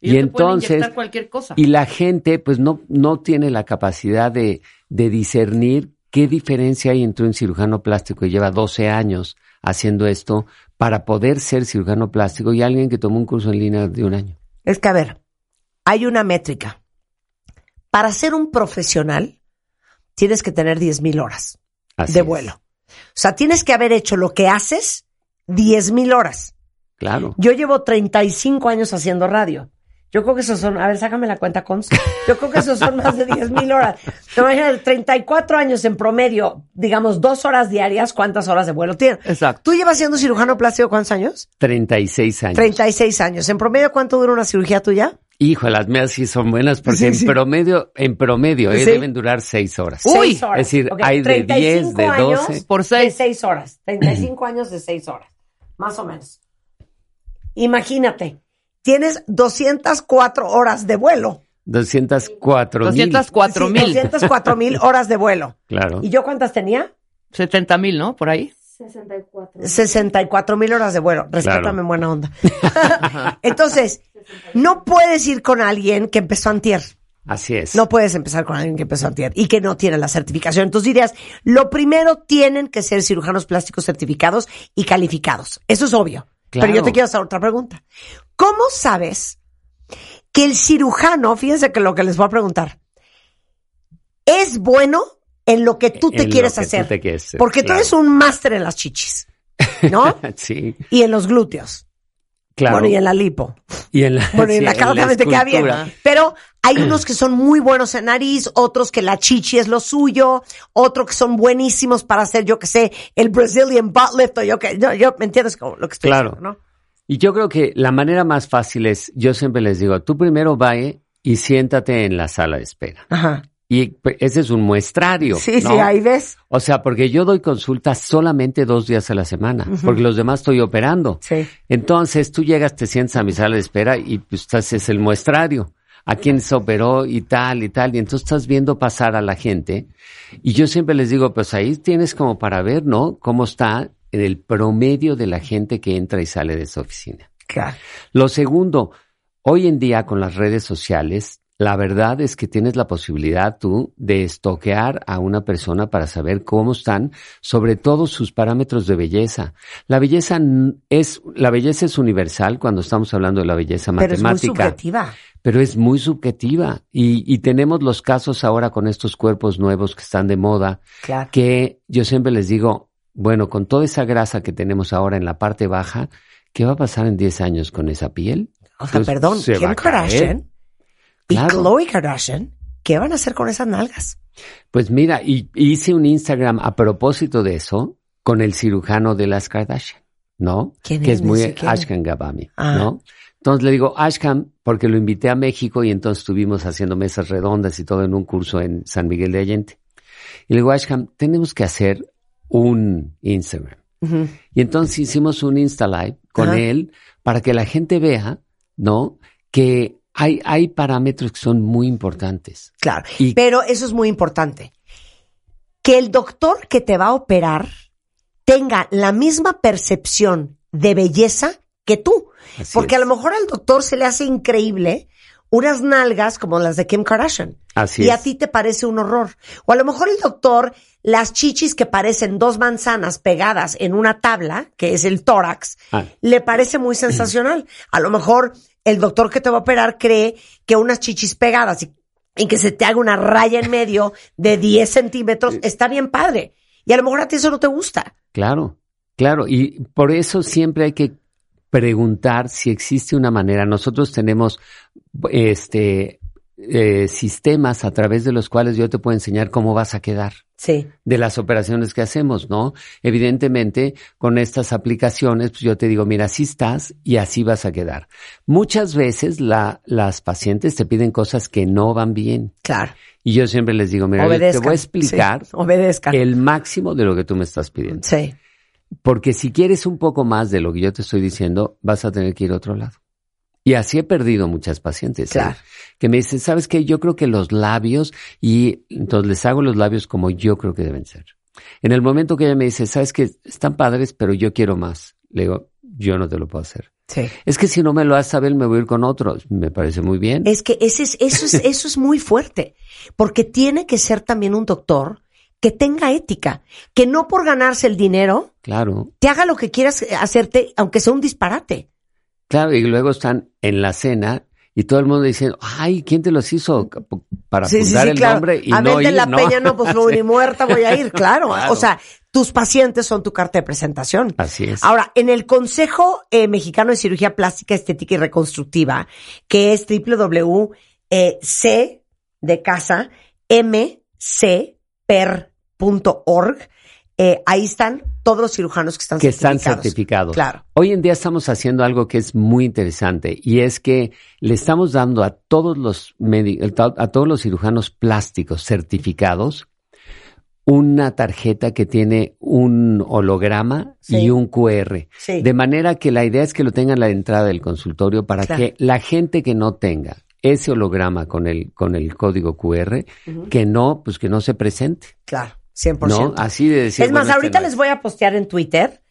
Y Y, entonces entonces- cualquier cosa. Y la gente, pues no, no tiene la capacidad de, de discernir qué diferencia hay entre un cirujano plástico que lleva 12 años haciendo esto para poder ser cirujano plástico y alguien que tomó un curso en línea de un año. Es que, a ver, hay una métrica. Para ser un profesional, tienes que tener 10.000 horas Así de es. vuelo. O sea, tienes que haber hecho lo que haces 10.000 horas. Claro. Yo llevo 35 años haciendo radio. Yo creo que esos son, a ver, sácame la cuenta, Cons. Yo creo que esos son más de 10 mil horas. Te imaginas, 34 años en promedio, digamos, dos horas diarias, ¿cuántas horas de vuelo tiene? Exacto. ¿Tú llevas siendo cirujano plástico cuántos años? 36 años. 36 años. ¿En promedio cuánto dura una cirugía tuya? Hijo, las mías sí son buenas porque Sí, en sí. promedio, en promedio, eh, Sí. deben durar seis horas. Uy, Seis horas. es decir, hay de 10, 35 de años 12. Por De seis. 6 horas. 35 años de 6 horas. Más o menos. Imagínate, tienes 204 horas de vuelo. 204 mil. 204 Sí, mil. 204 mil *laughs* horas de vuelo. Claro. ¿Y yo cuántas tenía? 70 mil, ¿no? Por ahí. 64 mil horas de vuelo. Respétame Claro. en buena onda. *laughs* *laughs* Entonces, no puedes ir con alguien que empezó antier. Así es. No puedes empezar con alguien que empezó antier y que no tiene la certificación. Entonces dirías, lo primero tienen que ser cirujanos plásticos certificados y calificados. Eso es obvio. Claro. Pero yo te quiero hacer otra pregunta. ¿Cómo sabes que el cirujano, fíjense que lo que les voy a preguntar, es bueno en lo que tú te En quieres que tú hacer? te quieres hacer, Porque tú eres un máster en las chichis, ¿no? *laughs* sí, y en los glúteos. claro. Bueno, y en la lipo. Y en la, Bueno, y en sí, la cara también te queda bien. Pero hay *clears throat* unos que son muy buenos en nariz, otros que la chichi es lo suyo, otros que son buenísimos para hacer, yo que sé, el Brazilian butt lift o yo que, yo, yo ¿me entiendes como lo que estoy Claro. diciendo, no? Y yo creo que la manera más fácil es, yo siempre les digo, tú primero vaya y siéntate en la sala de espera. Ajá. Y pues, ese es un muestrario. Sí, ¿no? sí, ahí ves. O sea, porque yo doy consultas solamente dos días a la semana, porque los demás estoy operando. Sí. Entonces tú llegas, te sientas a mi sala de espera y pues estás, es el muestrario. A quién se operó y tal y tal. Y entonces estás viendo pasar a la gente. Y yo siempre les digo, pues ahí tienes como para ver, ¿no? Cómo está el promedio de la gente que entra y sale de esa oficina. Claro. Lo segundo, hoy en día con las redes sociales, la verdad es que tienes la posibilidad tú de estoquear a una persona para saber cómo están, sobre todo sus parámetros de belleza. La belleza es, la belleza es universal cuando estamos hablando de la belleza Pero es muy matemática subjetiva. pero es muy subjetiva. Y, y tenemos los casos ahora con estos cuerpos nuevos que están de moda, Claro. que yo siempre les digo, bueno, con toda esa grasa que tenemos ahora en la parte baja, ¿qué va a pasar en 10 años con esa piel? O sea, Pues, perdón, se Kim. Kardashian y Claro. Khloe Kardashian, ¿qué van a hacer con esas nalgas? Pues mira, y hice un Instagram a propósito de eso con el cirujano de las Kardashian, ¿no? ¿Quién que es? es muy. Ashkan Gabami, Ah. ¿no? Entonces le digo, Ashkan, porque lo invité a México y entonces estuvimos haciendo mesas redondas y todo en un curso en San Miguel de Allende. Y le digo, Ashkan, tenemos que hacer un Instagram. Y entonces hicimos un Insta Live con él para que la gente vea, ¿no? Que hay, hay parámetros que son muy importantes. Claro. Y- Pero eso es muy importante. Que el doctor que te va a operar tenga la misma percepción de belleza que tú. Porque es. a lo mejor al doctor se le hace increíble unas nalgas como las de Kim Kardashian. Así y a ti te parece un horror. O a lo mejor el doctor, las chichis que parecen dos manzanas pegadas en una tabla, que es el tórax, Ah. le parece muy sensacional. A lo mejor el doctor que te va a operar cree que unas chichis pegadas y, y que se te haga una raya en medio de 10 centímetros está bien padre. Y a lo mejor a ti eso no te gusta. Claro, claro. Y por eso siempre hay que preguntar si existe una manera. Nosotros tenemos este eh, sistemas a través de los cuales yo te puedo enseñar cómo vas a quedar Sí. de las operaciones que hacemos, ¿no? Evidentemente, con estas aplicaciones, pues yo te digo, mira, así estás y así vas a quedar. Muchas veces la, las pacientes te piden cosas que no van bien. Claro. Y yo siempre les digo, mira, yo te voy a explicar Sí, obedezcan. el máximo de lo que tú me estás pidiendo. Sí. Porque si quieres un poco más de lo que yo te estoy diciendo, vas a tener que ir a otro lado. Y así he perdido muchas pacientes. ¿eh? Claro. Que me dicen, ¿sabes qué? Yo creo que los labios, y entonces les hago los labios como yo creo que deben ser. En el momento que ella me dice, ¿sabes qué? Están padres, pero yo quiero más. Le digo, yo no te lo puedo hacer. Sí. Es que si no me lo haces saber, me voy a ir con otros. Me parece muy bien. Es que ese es, eso, es, *laughs* eso es muy fuerte, porque tiene que ser también un doctor que tenga ética, que no por ganarse el dinero Claro. te haga lo que quieras hacerte, aunque sea un disparate. Claro, y luego están en la cena y todo el mundo diciendo, ay, ¿quién te los hizo? Para Sí, sí, apuntar sí, el claro. nombre y a no ir, la ¿no? peña, no, pues no, *laughs* Sí. ni muerta voy a ir, claro. Claro. O sea, tus pacientes son tu carta de presentación. Así es. Ahora, en el Consejo eh, Mexicano de Cirugía Plástica, Estética y Reconstructiva, que es www.c de casa, mcper.org, eh, ahí están todos los cirujanos que están que están certificados. certificados. Claro. Hoy en día estamos haciendo algo que es muy interesante y es que le estamos dando a todos los a todos los cirujanos plásticos certificados una tarjeta que tiene un holograma Sí. y un QR. Sí. De manera que la idea es que lo tengan a la entrada del consultorio para Claro. que la gente que no tenga ese holograma con el, con el código QR, que no, pues que no se presente. Claro, 100%. ¿No? Así de decir. es más, bueno, este ahorita no les voy a postear en Twitter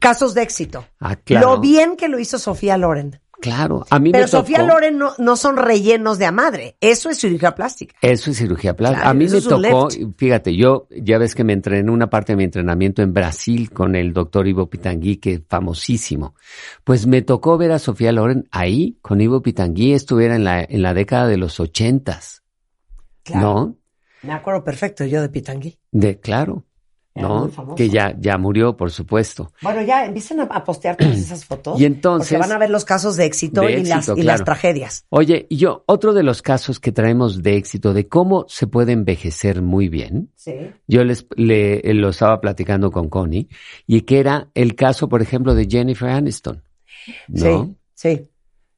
casos de éxito. Ah, claro. Lo bien que lo hizo Sofía Loren. Claro. A mí Pero me tocó. Sofía Loren no, no son rellenos de a madre. Eso es cirugía plástica. Eso es cirugía plástica. Claro, a mí me tocó, fíjate, yo ya ves que me entrené una parte de mi entrenamiento en Brasil con el doctor Ivo Pitangui, que es famosísimo. Pues me tocó ver a Sofía Loren ahí con Ivo Pitangui, estuviera en la, en la década de los ochentas. ¿No? Me acuerdo perfecto yo de Pitangui. De, claro. ¿No? Que ya, ya murió, por supuesto. Bueno, ya empiecen a, postear todas *clears throat* esas fotos. Y entonces- Porque van a ver los casos de éxito, De y, las, y las tragedias. Oye, y yo, otro de los casos que traemos de éxito de cómo se puede envejecer muy bien, Sí. Yo les le, lo estaba platicando con Connie y que era el caso, por ejemplo, de Jennifer Aniston, ¿no? Sí, sí.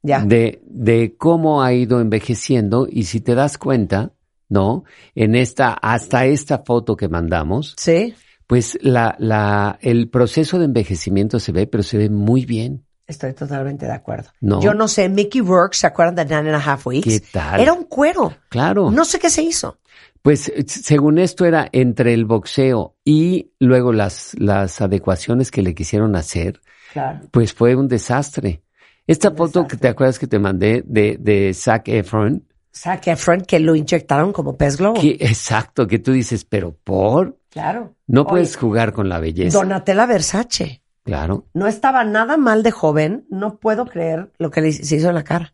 Ya. De, de cómo ha ido envejeciendo y si te das cuenta, ¿no? En esta, hasta esta foto que mandamos, Sí. pues la, la, el proceso de envejecimiento se ve, pero se ve muy bien. Estoy totalmente de acuerdo. No. Yo no sé, Mickey Rourke, ¿se acuerdan de Nine and a Half Weeks? ¿Qué tal? Era un cuero. Claro. No sé qué se hizo. Pues según esto era entre el boxeo y luego las, las adecuaciones que le quisieron hacer, Claro. Pues fue un desastre. Esta Un foto desastre. que te acuerdas que te mandé de, de Zac Efron, Zac Efron, que lo inyectaron como pez globo. que, exacto, que tú dices, pero por, Claro. no Oye, puedes jugar con la belleza. Donatella Versace. Claro. No estaba nada mal de joven. No puedo creer lo que le se hizo en la cara.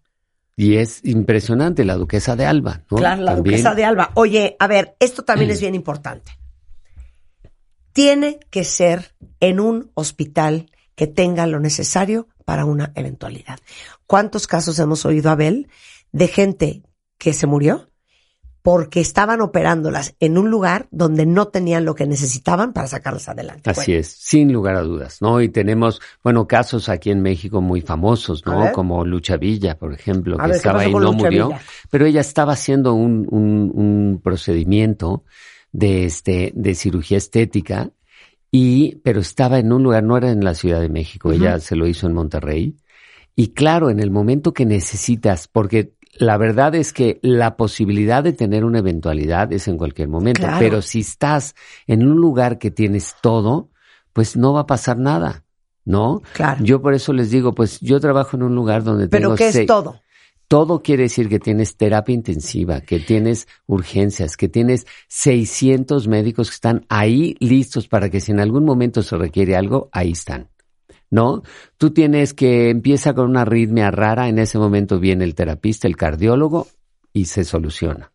Y es impresionante la duquesa de Alba, ¿no? Claro, la También. duquesa de Alba. Oye, a ver, esto también es bien importante. Tiene que ser en un hospital que tenga lo necesario para una eventualidad. ¿Cuántos casos hemos oído, Abel, de gente que se murió porque estaban operándolas en un lugar donde no tenían lo que necesitaban para sacarlas adelante? Así Bueno, es, sin lugar a dudas, ¿no? Y tenemos, bueno, casos aquí en México muy famosos, ¿no? Como Lucha Villa, por ejemplo, A que ver, ¿qué estaba ahí, con no Lucha murió, Villa? pero ella estaba haciendo un, un, un procedimiento de este, de cirugía estética y, pero estaba en un lugar, no era en la Ciudad de México, ella se lo hizo en Monterrey. Y claro, en el momento que necesitas, porque la verdad es que la posibilidad de tener una eventualidad es en cualquier momento, Claro. pero si estás en un lugar que tienes todo, pues no va a pasar nada, ¿no? Claro. Yo por eso les digo, pues yo trabajo en un lugar donde Pero tengo ¿qué es todo? todo quiere decir que tienes terapia intensiva, que tienes urgencias, que tienes 600 médicos que están ahí listos para que si en algún momento se requiere algo, ahí están. ¿No? Tú tienes que empieza con una arritmia rara, en ese momento viene el terapista, el cardiólogo y se soluciona.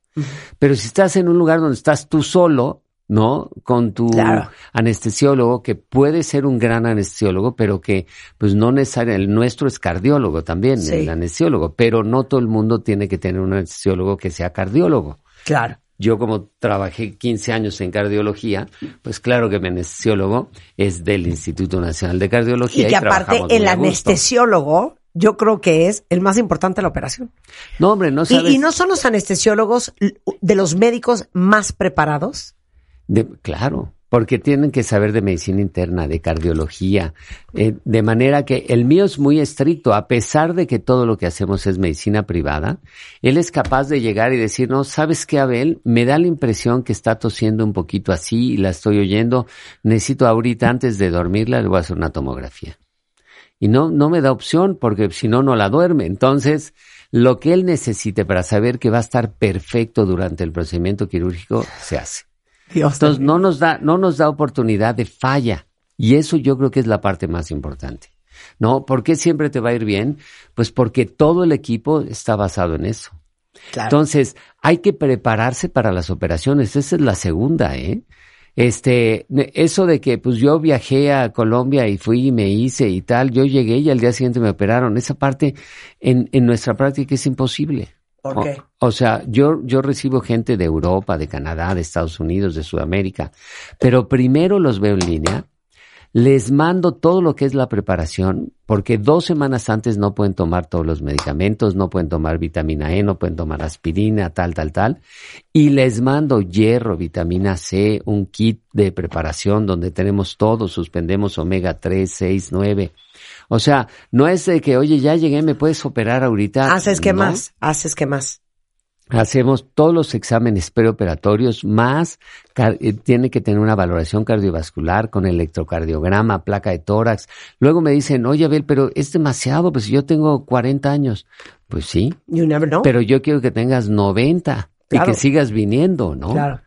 Pero si estás en un lugar donde estás tú solo, ¿no? Con tu Claro. anestesiólogo, que puede ser un gran anestesiólogo, pero que pues no necesariamente, el nuestro es cardiólogo también, Sí. el anestesiólogo, pero no todo el mundo tiene que tener un anestesiólogo que sea cardiólogo. Claro. Yo como trabajé 15 años en cardiología, pues claro que mi anestesiólogo es del Instituto Nacional de Cardiología. Y que aparte el anestesiólogo, yo creo que es el más importante de la operación. No, hombre, no Y, sabes. y no son los anestesiólogos de los médicos más preparados. De- claro, porque tienen que saber de medicina interna, de cardiología, eh, de manera que el mío es muy estricto, a pesar de que todo lo que hacemos es medicina privada, él es capaz de llegar y decir, no, ¿sabes qué, Abel? Me da la impresión que está tosiendo un poquito así y la estoy oyendo, necesito ahorita antes de dormirla, le voy a hacer una tomografía. Y no, no me da opción porque si no, no la duerme. Entonces, lo que él necesite para saber que va a estar perfecto durante el procedimiento quirúrgico, se hace. Dios Entonces no nos da, no nos da oportunidad de falla. Y eso yo creo que es la parte más importante. ¿No? ¿Por qué siempre te va a ir bien? Pues porque todo el equipo está basado en eso. Claro. Entonces, hay que prepararse para las operaciones. Esa es la segunda, ¿eh? Este, eso de que pues yo viajé a Colombia y fui y me hice y tal, yo llegué y al día siguiente me operaron. Esa parte en, en nuestra práctica es imposible. ¿Por O- qué? O, sea, yo, yo recibo gente de Europa, de Canadá, de Estados Unidos, de Sudamérica, pero primero los veo en línea, les mando todo lo que es la preparación, porque dos semanas antes no pueden tomar todos los medicamentos, no pueden tomar vitamina E, no pueden tomar aspirina, tal, tal, tal, y les mando hierro, vitamina C, un kit de preparación donde tenemos todo, suspendemos omega 3, 6, 9. O sea, no es de que, oye, ya llegué, me puedes operar ahorita. ¿Haces No. más? ¿Haces qué más? Hacemos todos los exámenes preoperatorios, más eh, tiene que tener una valoración cardiovascular con electrocardiograma, placa de tórax. Luego me dicen, oye, Abel, pero es demasiado, pues yo tengo 40 años. Pues sí, You never know. pero yo quiero que tengas 90 Claro. y que sigas viniendo, ¿no? Claro.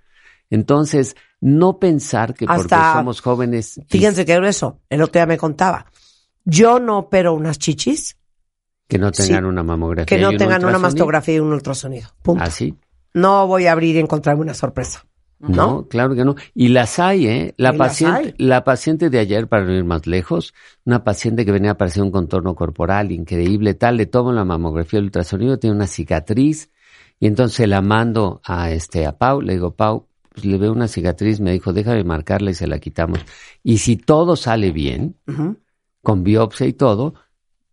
Entonces, no pensar que porque Hasta- somos jóvenes. Fíjense qué grueso. El otro día me contaba. Yo no opero unas chichis que no tengan sí, una mamografía. que y no un tengan una mastografía y un ultrasonido. Punto. Así. No voy a abrir y encontrarme una sorpresa. No, claro que no. Y las hay, ¿eh? La Y las paciente, hay. la paciente de ayer, para no ir más lejos, una paciente que venía a aparecer un contorno corporal increíble, tal, le tomo la mamografía, el ultrasonido, tiene una cicatriz, y entonces la mando a este, a Pau, le digo, Pau, pues le veo una cicatriz, me dijo, déjame marcarla y se la quitamos. Y si todo sale bien. Con biopsia y todo,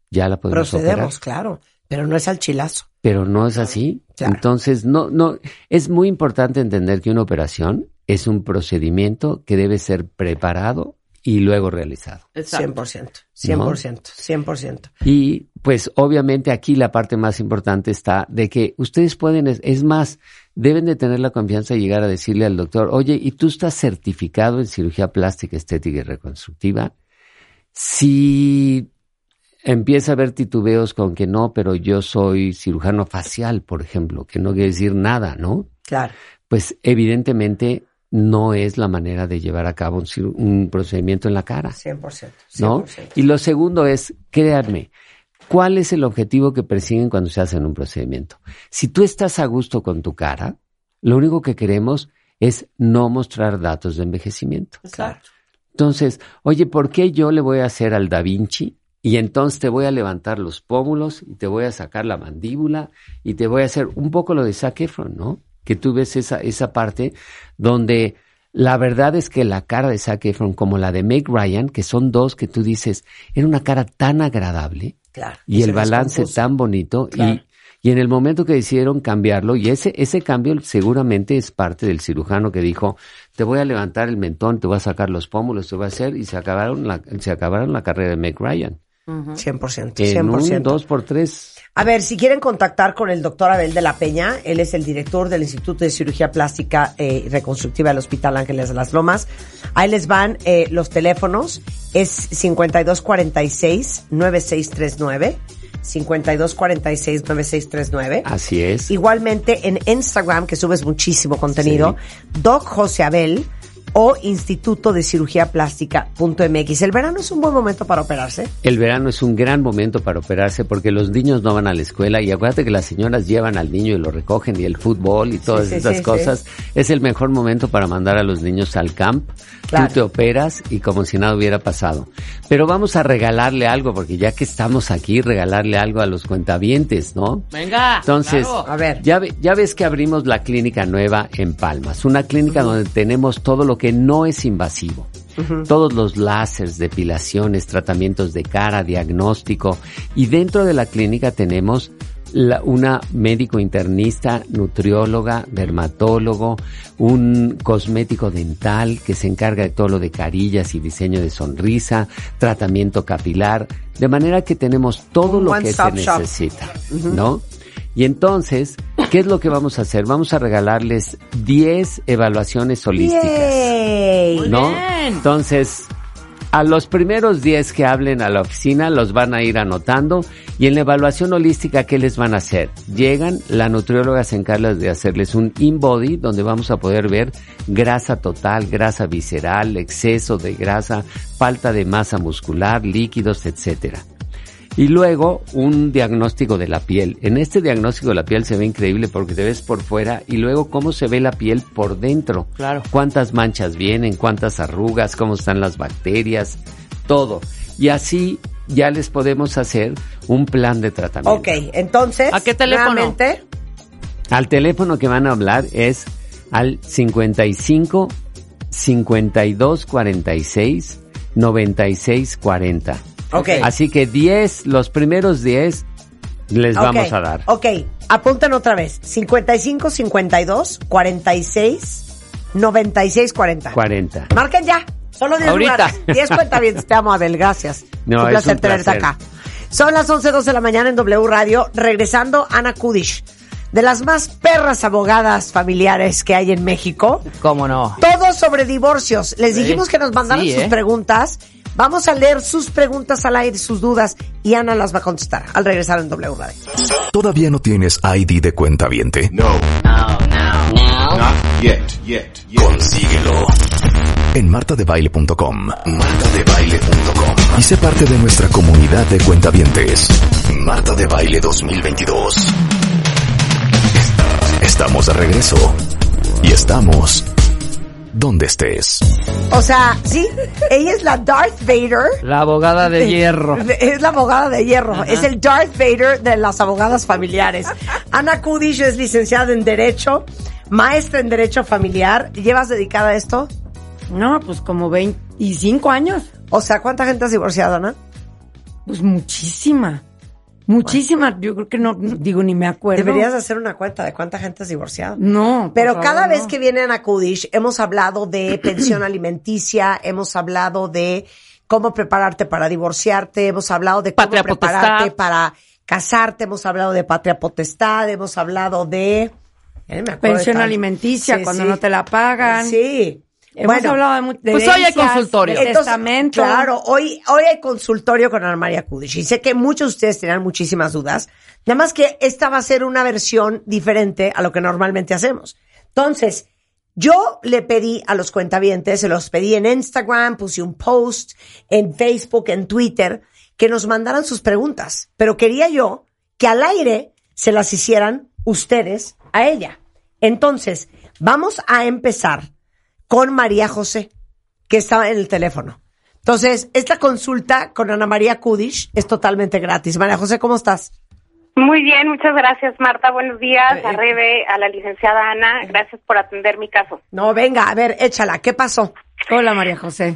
ya la podemos Procedemos, operar. claro. Pero no es al chilazo. Pero no es así. Claro. Entonces, no, no, es muy importante entender que una operación es un procedimiento que debe ser preparado y luego realizado. Exacto. 100%. 100%. 100%. Y pues obviamente aquí la parte más importante está de que ustedes pueden, es, es más, deben de tener la confianza de llegar a decirle al doctor, oye, ¿y tú estás certificado en cirugía plástica, estética y reconstructiva? Si empieza a haber titubeos con que no, pero yo soy cirujano facial, por ejemplo, que no quiere decir nada, ¿no? Claro. Pues evidentemente no es la manera de llevar a cabo un, un procedimiento en la cara. 100%. 100%. ¿no? Y lo segundo es, créanme, ¿cuál es el objetivo que persiguen cuando se hacen un procedimiento? Si tú estás a gusto con tu cara, lo único que queremos es no mostrar datos de envejecimiento. Claro. Entonces, oye, ¿por qué yo le voy a hacer al Da Vinci? Y entonces te voy a levantar los pómulos y te voy a sacar la mandíbula y te voy a hacer un poco lo de Zac Efron, ¿no? Que tú ves esa, esa parte donde la verdad es que la cara de Zac Efron como la de Meg Ryan, que son dos que tú dices, era una cara tan agradable Claro. y el balance tan bonito Claro. y, y en el momento que decidieron cambiarlo y ese ese cambio seguramente es parte del cirujano que dijo te voy a levantar el mentón te voy a sacar los pómulos te voy a hacer y se acabaron la se acabaron la carrera de Meg Ryan 100%. en 100%. un dos por tres A ver, si quieren contactar con el doctor Abel de la Peña, él es el director del Instituto de Cirugía Plástica eh, y Reconstructiva del Hospital Ángeles de las Lomas. Ahí les van eh, los teléfonos. Es 5246-9639. 5246-9639. así es Igualmente en Instagram, que subes muchísimo contenido, Doc José Abel o Instituto de Cirugía Plástica.mx. El verano es un buen momento para operarse. El verano es un gran momento para operarse porque los niños no van a la escuela y acuérdate que las señoras llevan al niño y lo recogen y el fútbol y todas sí, esas sí, cosas. Es el mejor momento para mandar a los niños al camp. Claro. Tú te operas y como si nada hubiera pasado. Pero vamos a regalarle algo porque ya que estamos aquí, regalarle algo a los cuentavientes, ¿no? Venga. Entonces, claro. A ver. ya, ve- ya ves que abrimos la clínica nueva en Palmas, una clínica donde tenemos todo lo que no es invasivo. Todos los láseres, depilaciones, tratamientos de cara, diagnóstico. Y dentro de la clínica tenemos la- una médico internista, nutrióloga, dermatólogo, un cosmético dental que se encarga de todo lo de carillas y diseño de sonrisa, tratamiento capilar, de manera que tenemos todo Un lo que se shop. necesita, ¿no? Y entonces, ¿qué es lo que vamos a hacer? Vamos a regalarles 10 evaluaciones holísticas. ¡Yay! ¿no? bien. Entonces, a los primeros 10 que hablen a la oficina los van a ir anotando y en la evaluación holística, ¿qué les van a hacer? Llegan, la nutrióloga se encarga de hacerles un in-body donde vamos a poder ver grasa total, grasa visceral, exceso de grasa, falta de masa muscular, líquidos, etcétera. Y luego un diagnóstico de la piel. En este diagnóstico de la piel se ve increíble porque te ves por fuera y luego cómo se ve la piel por dentro. Claro. Cuántas manchas vienen, cuántas arrugas, cómo están las bacterias, todo. Y así ya les podemos hacer un plan de tratamiento. Ok, entonces. ¿A qué teléfono? nuevamente, Al teléfono que van a hablar es al 55 52 46 96 40. Ok. Así que 10, los primeros 10 les vamos Ok, a dar. Ok, apunten otra vez. 55 52 46 96 40. 40. Marquen ya. Solo 10 Ahorita. lugares. 10 cuenta bien. Te amo, Abel. Gracias. *laughs* No, un es placer un tenerte placer. acá. Son las 11.12 de la mañana en W Radio. Regresando, Ana Kudish. De las más perras abogadas familiares que hay en México. ¿Cómo no? Todo sobre divorcios. Les Sí. dijimos que nos mandaran Sí, sus ¿eh? preguntas. Vamos a leer sus preguntas al aire, sus dudas, y Ana las va a contestar al regresar en W Radio. ¿Todavía no tienes ID de cuenta viente? No. Not yet. Yet. Yet. Consíguelo. En martadebaile.com. Martadebaile.com. Y sé parte de nuestra comunidad de cuentavientes. Marta de Baile 2022. Estamos de regreso. Y estamos donde estés. O sea, sí, ella es la Darth Vader. La abogada de hierro. Es la abogada de hierro. Es el Darth Vader de las abogadas familiares. Ana Kudish es licenciada en Derecho, maestra en Derecho Familiar. ¿Llevas dedicada a esto? No, pues como 25 años. O sea, ¿cuánta gente has divorciado, Ana? Pues muchísima. Muchísima. Yo creo que no, digo, ni me acuerdo. Deberías hacer una cuenta de cuánta gente has divorciado. No. Pero favor, cada vez no. que viene Ana Kudish, hemos hablado de *clears throat* pensión alimenticia, hemos hablado de cómo prepararte para divorciarte, hemos hablado de cómo Patria prepararte potestad. para casarte, hemos hablado de patria potestad, hemos hablado de... Me Pensión alimenticia, Sí, cuando sí. no te la pagan. Sí. Hemos hablado de, de Pues hoy hay consultorio. de Entonces, testamento. Claro, hoy, hoy hay consultorio con Ana María Kudish. Y sé que muchos de ustedes tenían muchísimas dudas. Nada más que esta va a ser una versión diferente a lo que normalmente hacemos. Entonces, yo le pedí a los cuentavientes, se los pedí en Instagram, puse un post, en Facebook, en Twitter, que nos mandaran sus preguntas. Pero quería yo que al aire se las hicieran ustedes a ella. Entonces, vamos a empezar con María José, que estaba en el teléfono. Entonces, esta consulta con Ana María Kudish es totalmente gratis. María José, ¿cómo estás? Muy bien, muchas gracias Marta. Buenos días Eh, a Rebe, a la licenciada Ana. Gracias por atender mi caso. No, venga, a ver, échala, ¿qué pasó? Hola, María José.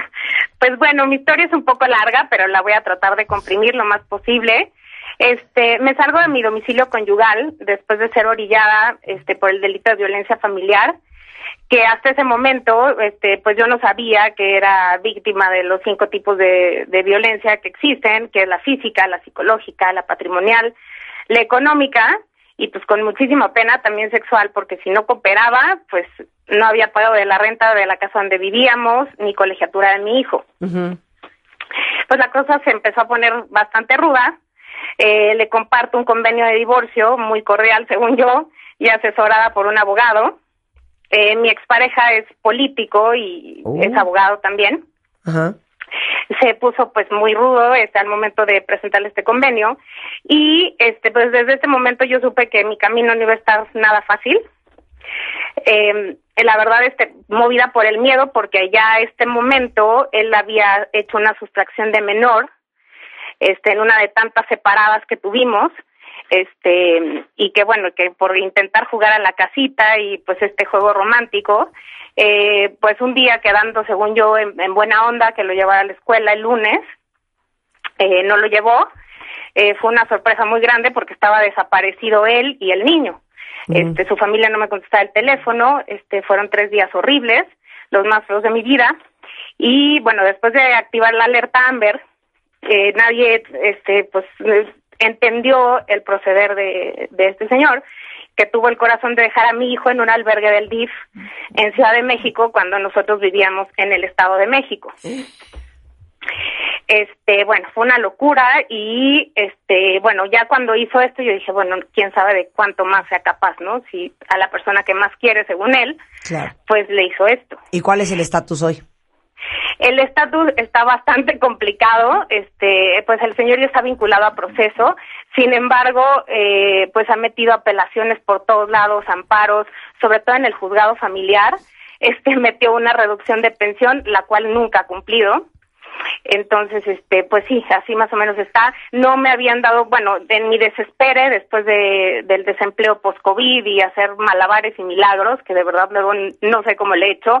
*laughs* pues bueno, mi historia es un poco larga, pero la voy a tratar de comprimir lo más posible. Este, me salgo de mi domicilio conyugal después de ser orillada este por el delito de violencia familiar, que hasta ese momento este pues yo no sabía que era víctima de los cinco tipos de, de violencia que existen, que es la física, la psicológica, la patrimonial, la económica y pues con muchísima pena también sexual porque si no cooperaba pues no había pago de la renta de la casa donde vivíamos ni colegiatura de mi hijo pues la cosa se empezó a poner bastante ruda. Eh, le comparto un convenio de divorcio muy cordial, según yo, y asesorada por un abogado. Eh, mi expareja es político y Oh. es abogado también. Ajá. Se puso pues muy rudo este, al momento de presentarle este convenio y este pues desde ese momento yo supe que mi camino no iba a estar nada fácil. Eh, la verdad, este, movida por el miedo, porque ya a este momento él había hecho una sustracción de menor, este, en una de tantas separadas que tuvimos, este, y que bueno, que por intentar jugar a la casita y pues este juego romántico, eh, pues un día quedando, según yo, en, en buena onda, que lo llevara a la escuela el lunes, eh, no lo llevó, eh, fue una sorpresa muy grande porque estaba desaparecido él y el niño. Este, su familia no me contestaba el teléfono, este, fueron tres días horribles, los más feos de mi vida, y bueno, después de activar la alerta Amber, eh, nadie, este, pues, entendió el proceder de, de este señor, que tuvo el corazón de dejar a mi hijo en un albergue del DIF en Ciudad de México cuando nosotros vivíamos en el Estado de México. Este, bueno, fue una locura y este, bueno, ya cuando hizo esto yo dije, bueno, quién sabe de cuánto más sea capaz, ¿no? Si a la persona que más quiere, según él, Claro. pues le hizo esto. ¿Y cuál es el estatus hoy? El estatus está bastante *laughs* complicado, este, pues el señor ya está vinculado a proceso, sin embargo, eh, pues ha metido apelaciones por todos lados, amparos, sobre todo en el juzgado familiar, este *laughs* metió una reducción de pensión, la cual nunca ha cumplido. Entonces, este, pues sí, así más o menos está. No me habían dado, bueno, en mi desespere después de, del desempleo post-COVID y hacer malabares y milagros, que de verdad luego no sé cómo le he hecho,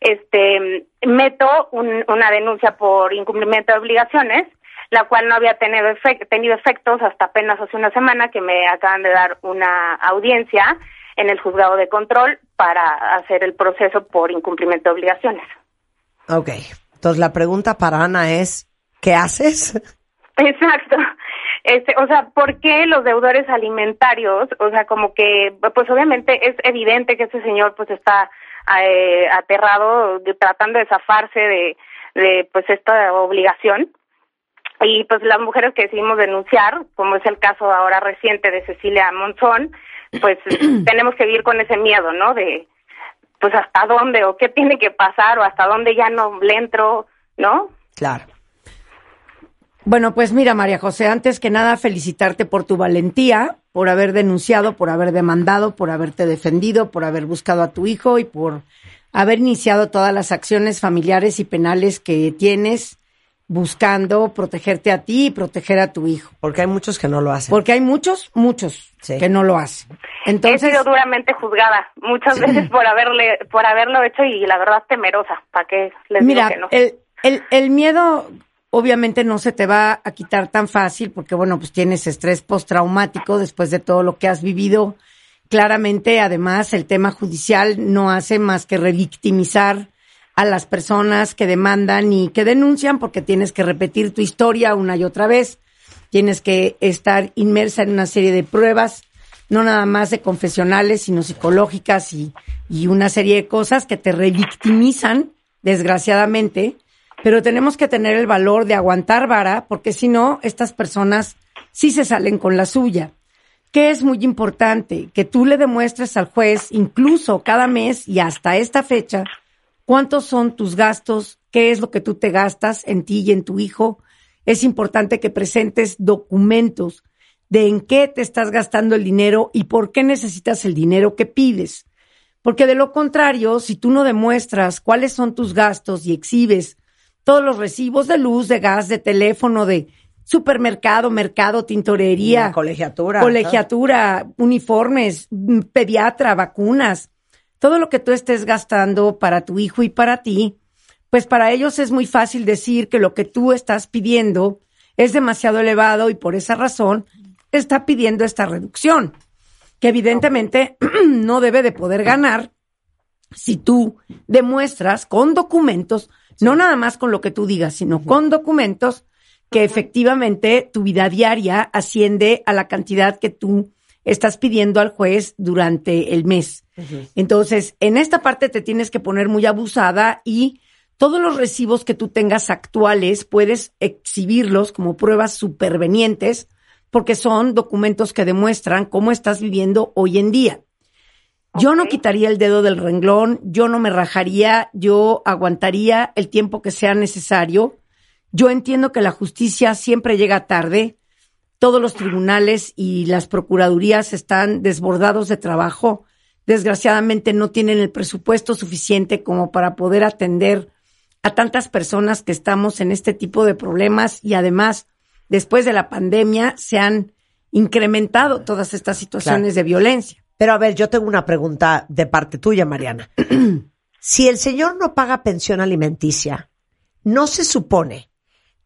este, meto una denuncia por incumplimiento de obligaciones, la cual no había tenido, tenido efectos hasta apenas hace una semana que me acaban de dar una audiencia en el juzgado de control para hacer el proceso por incumplimiento de obligaciones. Ok, entonces la pregunta para Ana es, ¿qué haces? *laughs* Exacto. Este, o sea, ¿por qué los deudores alimentarios? O sea, como que, pues obviamente es evidente que este señor pues está eh, aterrado, tratando de zafarse de, de pues esta obligación. Y pues las mujeres que decidimos denunciar, como es el caso ahora reciente de Cecilia Monzón, pues *clears throat* tenemos que vivir con ese miedo, ¿no? De, pues hasta dónde o qué tiene que pasar o hasta dónde ya no le entro, ¿no? Claro. Bueno, pues mira, María José, antes que nada felicitarte por tu valentía, por haber denunciado, por haber demandado, por haberte defendido, por haber buscado a tu hijo y por haber iniciado todas las acciones familiares y penales que tienes buscando protegerte a ti y proteger a tu hijo. Porque hay muchos que no lo hacen. Porque hay muchos, muchos que no lo hacen. Entonces, He sido duramente juzgada muchas veces por haberle, por haberlo hecho y la verdad temerosa. ¿Para qué les mira, digo que no? el, el, el miedo obviamente no se te va a quitar tan fácil porque bueno, pues tienes estrés postraumático después de todo lo que has vivido. Claramente, además, el tema judicial no hace más que revictimizar a las personas que demandan y que denuncian porque tienes que repetir tu historia una y otra vez. Tienes que estar inmersa en una serie de pruebas, no nada más de confesionales, sino psicológicas y, y una serie de cosas que te revictimizan, desgraciadamente. Pero tenemos que tener el valor de aguantar vara, porque si no, estas personas sí se salen con la suya. Que es muy importante que tú le demuestres al juez, incluso cada mes y hasta esta fecha, cuántos son tus gastos, qué es lo que tú te gastas en ti y en tu hijo. Es importante que presentes documentos de en qué te estás gastando el dinero y por qué necesitas el dinero que pides. Porque de lo contrario, si tú no demuestras cuáles son tus gastos y exhibes todos los recibos de luz, de gas, de teléfono, de supermercado, mercado, tintorería, colegiatura, colegiatura, uniformes, mm, pediatra, vacunas, todo lo que tú estés gastando para tu hijo y para ti, pues para ellos es muy fácil decir que lo que tú estás pidiendo es demasiado elevado y por esa razón está pidiendo esta reducción, que evidentemente *clears throat* no debe de poder ganar si tú demuestras con documentos, no nada más con lo que tú digas, sino con documentos que efectivamente tu vida diaria asciende a la cantidad que tú estás pidiendo al juez durante el mes. Entonces, en esta parte te tienes que poner muy abusada y todos los recibos que tú tengas actuales puedes exhibirlos como pruebas supervenientes porque son documentos que demuestran cómo estás viviendo hoy en día. Yo no quitaría el dedo del renglón, yo no me rajaría, yo aguantaría el tiempo que sea necesario. Yo entiendo que la justicia siempre llega tarde. Todos los tribunales y las procuradurías están desbordados de trabajo. Desgraciadamente no tienen el presupuesto suficiente como para poder atender a tantas personas que estamos en este tipo de problemas y además después de la pandemia se han incrementado todas estas situaciones de violencia. Pero a ver, yo tengo una pregunta de parte tuya, Mariana. *clears throat* si el señor no paga pensión alimenticia, ¿no se supone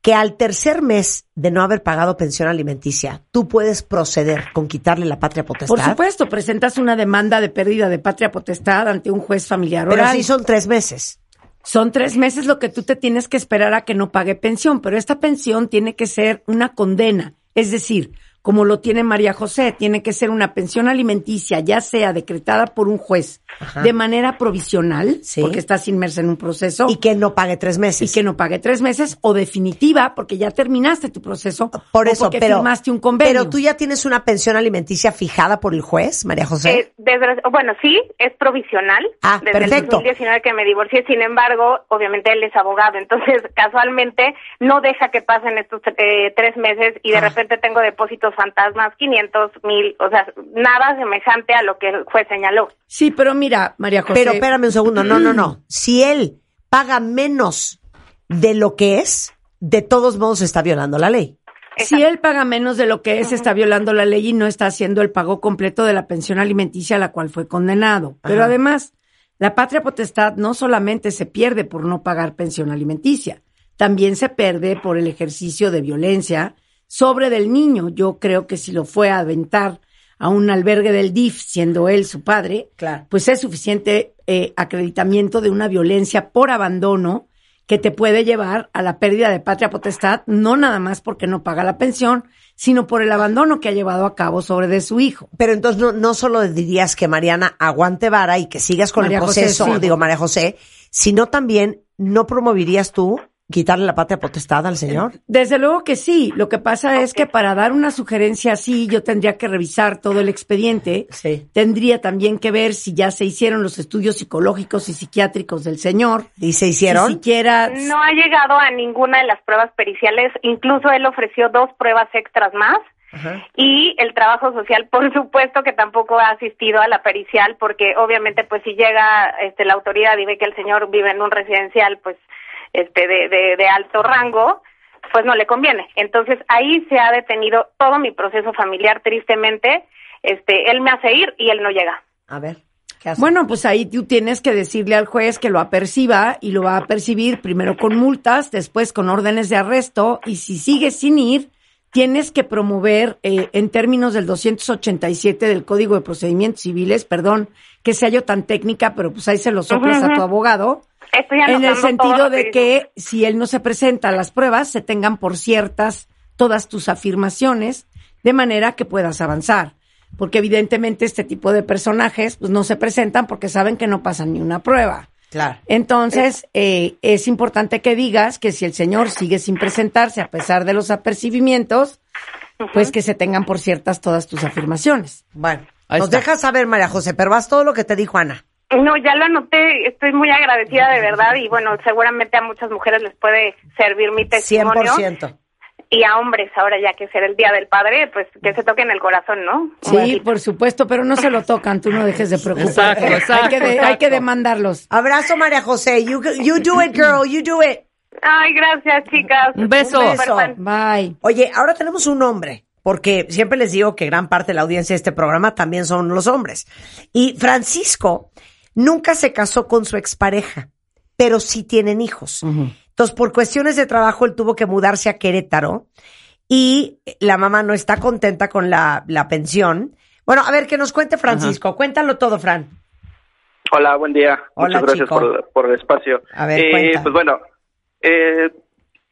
que al tercer mes de no haber pagado pensión alimenticia, tú puedes proceder con quitarle la patria potestad? Por supuesto, presentas una demanda de pérdida de patria potestad ante un juez familiar Pero oral. sí son tres meses. Son tres meses lo que tú te tienes que esperar a que no pague pensión, pero esta pensión tiene que ser una condena. Es decir, como lo tiene María José. Tiene que ser una pensión alimenticia, ya sea decretada por un juez de manera provisional, Sí. porque estás inmersa en un proceso. Y que no pague tres meses. y que no pague tres meses, o definitiva, porque ya terminaste tu proceso. Por o eso, porque pero, firmaste un convenio. pero tú ya tienes una pensión alimenticia fijada por el juez, María José. Eh, desde- bueno, sí, es provisional. Ah, desde perfecto. el 2019 que me divorcié, sin embargo, obviamente él es abogado, entonces *laughs* casualmente no deja que pasen estos eh, tres meses y de Ah. repente tengo depósitos fantasmas, 500, mil, o sea, nada semejante a lo que el juez señaló. Sí, pero mira, María José. Pero espérame un segundo, no, no, no. *clears throat* Si él paga menos de lo que es, de todos modos está violando la ley. Si él paga menos de lo que es, está violando la ley y no está haciendo el pago completo de la pensión alimenticia a la cual fue condenado. Pero Ajá. además, la patria potestad no solamente se pierde por no pagar pensión alimenticia, también se pierde por el ejercicio de violencia sobre del niño. Yo creo que si lo fue a aventar a un albergue del DIF, siendo él su padre, Claro. pues es suficiente eh, acreditamiento de una violencia por abandono que te puede llevar a la pérdida de patria potestad, no nada más porque no paga la pensión, sino por el abandono que ha llevado a cabo sobre de su hijo. Pero entonces no, no solo dirías que Mariana aguante vara y que sigas con María el José, proceso, sí. digo María José, sino también no promoverías tú quitarle la patria potestad al señor. Desde luego que sí. Lo que pasa es que para dar una sugerencia así, yo tendría que revisar todo el expediente. Sí. Tendría también que ver si ya se hicieron los estudios psicológicos y psiquiátricos del señor. ¿Y se Si hicieron? siquiera No ha llegado a ninguna de las pruebas periciales, incluso él ofreció dos pruebas extras más. Ajá. Y el trabajo social, por supuesto que tampoco ha asistido a la pericial, porque obviamente, pues si llega este, la autoridad y ve que el señor vive en un residencial, pues este de, de, de alto rango, pues no le conviene. Entonces ahí se ha detenido todo mi proceso familiar, tristemente. Este, él me hace ir y él no llega. A ver, ¿qué haces? Bueno, pues ahí tú tienes que decirle al juez que lo aperciba y lo va a percibir primero con multas, después con órdenes de arresto y si sigues sin ir, tienes que promover eh, en términos del 287 del Código de Procedimientos Civiles, perdón que sea yo tan técnica, pero pues ahí se lo soplas a tu abogado, Estoy en el sentido de que si él no se presenta a las pruebas, se tengan por ciertas todas tus afirmaciones, de manera que puedas avanzar. Porque evidentemente este tipo de personajes pues, no se presentan porque saben que no pasan ni una prueba. Claro. Entonces, eh, es importante que digas que si el señor sigue sin presentarse a pesar de los apercibimientos, pues que se tengan por ciertas todas tus afirmaciones. Bueno, Ahí nos está. dejas saber, María José, pero vas todo lo que te dijo Ana. No, ya lo anoté, estoy muy agradecida de verdad y bueno, seguramente a muchas mujeres les puede servir mi testimonio 100%. y a hombres ahora ya que será el Día del Padre, pues que se toquen el corazón, ¿no? Sí, por supuesto, pero no se lo tocan, tú no dejes de *laughs* preocuparte. Exacto, exacto, hay, que de- hay que demandarlos. Abrazo, María José. You, you do it, girl. You do it. Ay, gracias, chicas. Un beso. Un beso. Superfan. Bye. Oye, ahora tenemos un hombre, porque siempre les digo que gran parte de la audiencia de este programa también son los hombres. Y Francisco nunca se casó con su expareja, pero sí tienen hijos. Entonces, por cuestiones de trabajo, él tuvo que mudarse a Querétaro y la mamá no está contenta con la, la pensión. Bueno, a ver, que nos cuente Francisco. Cuéntalo todo, Fran. Hola, buen día. Hola, Muchas gracias chico. por, por el espacio. A ver, Eh. Pues bueno, eh,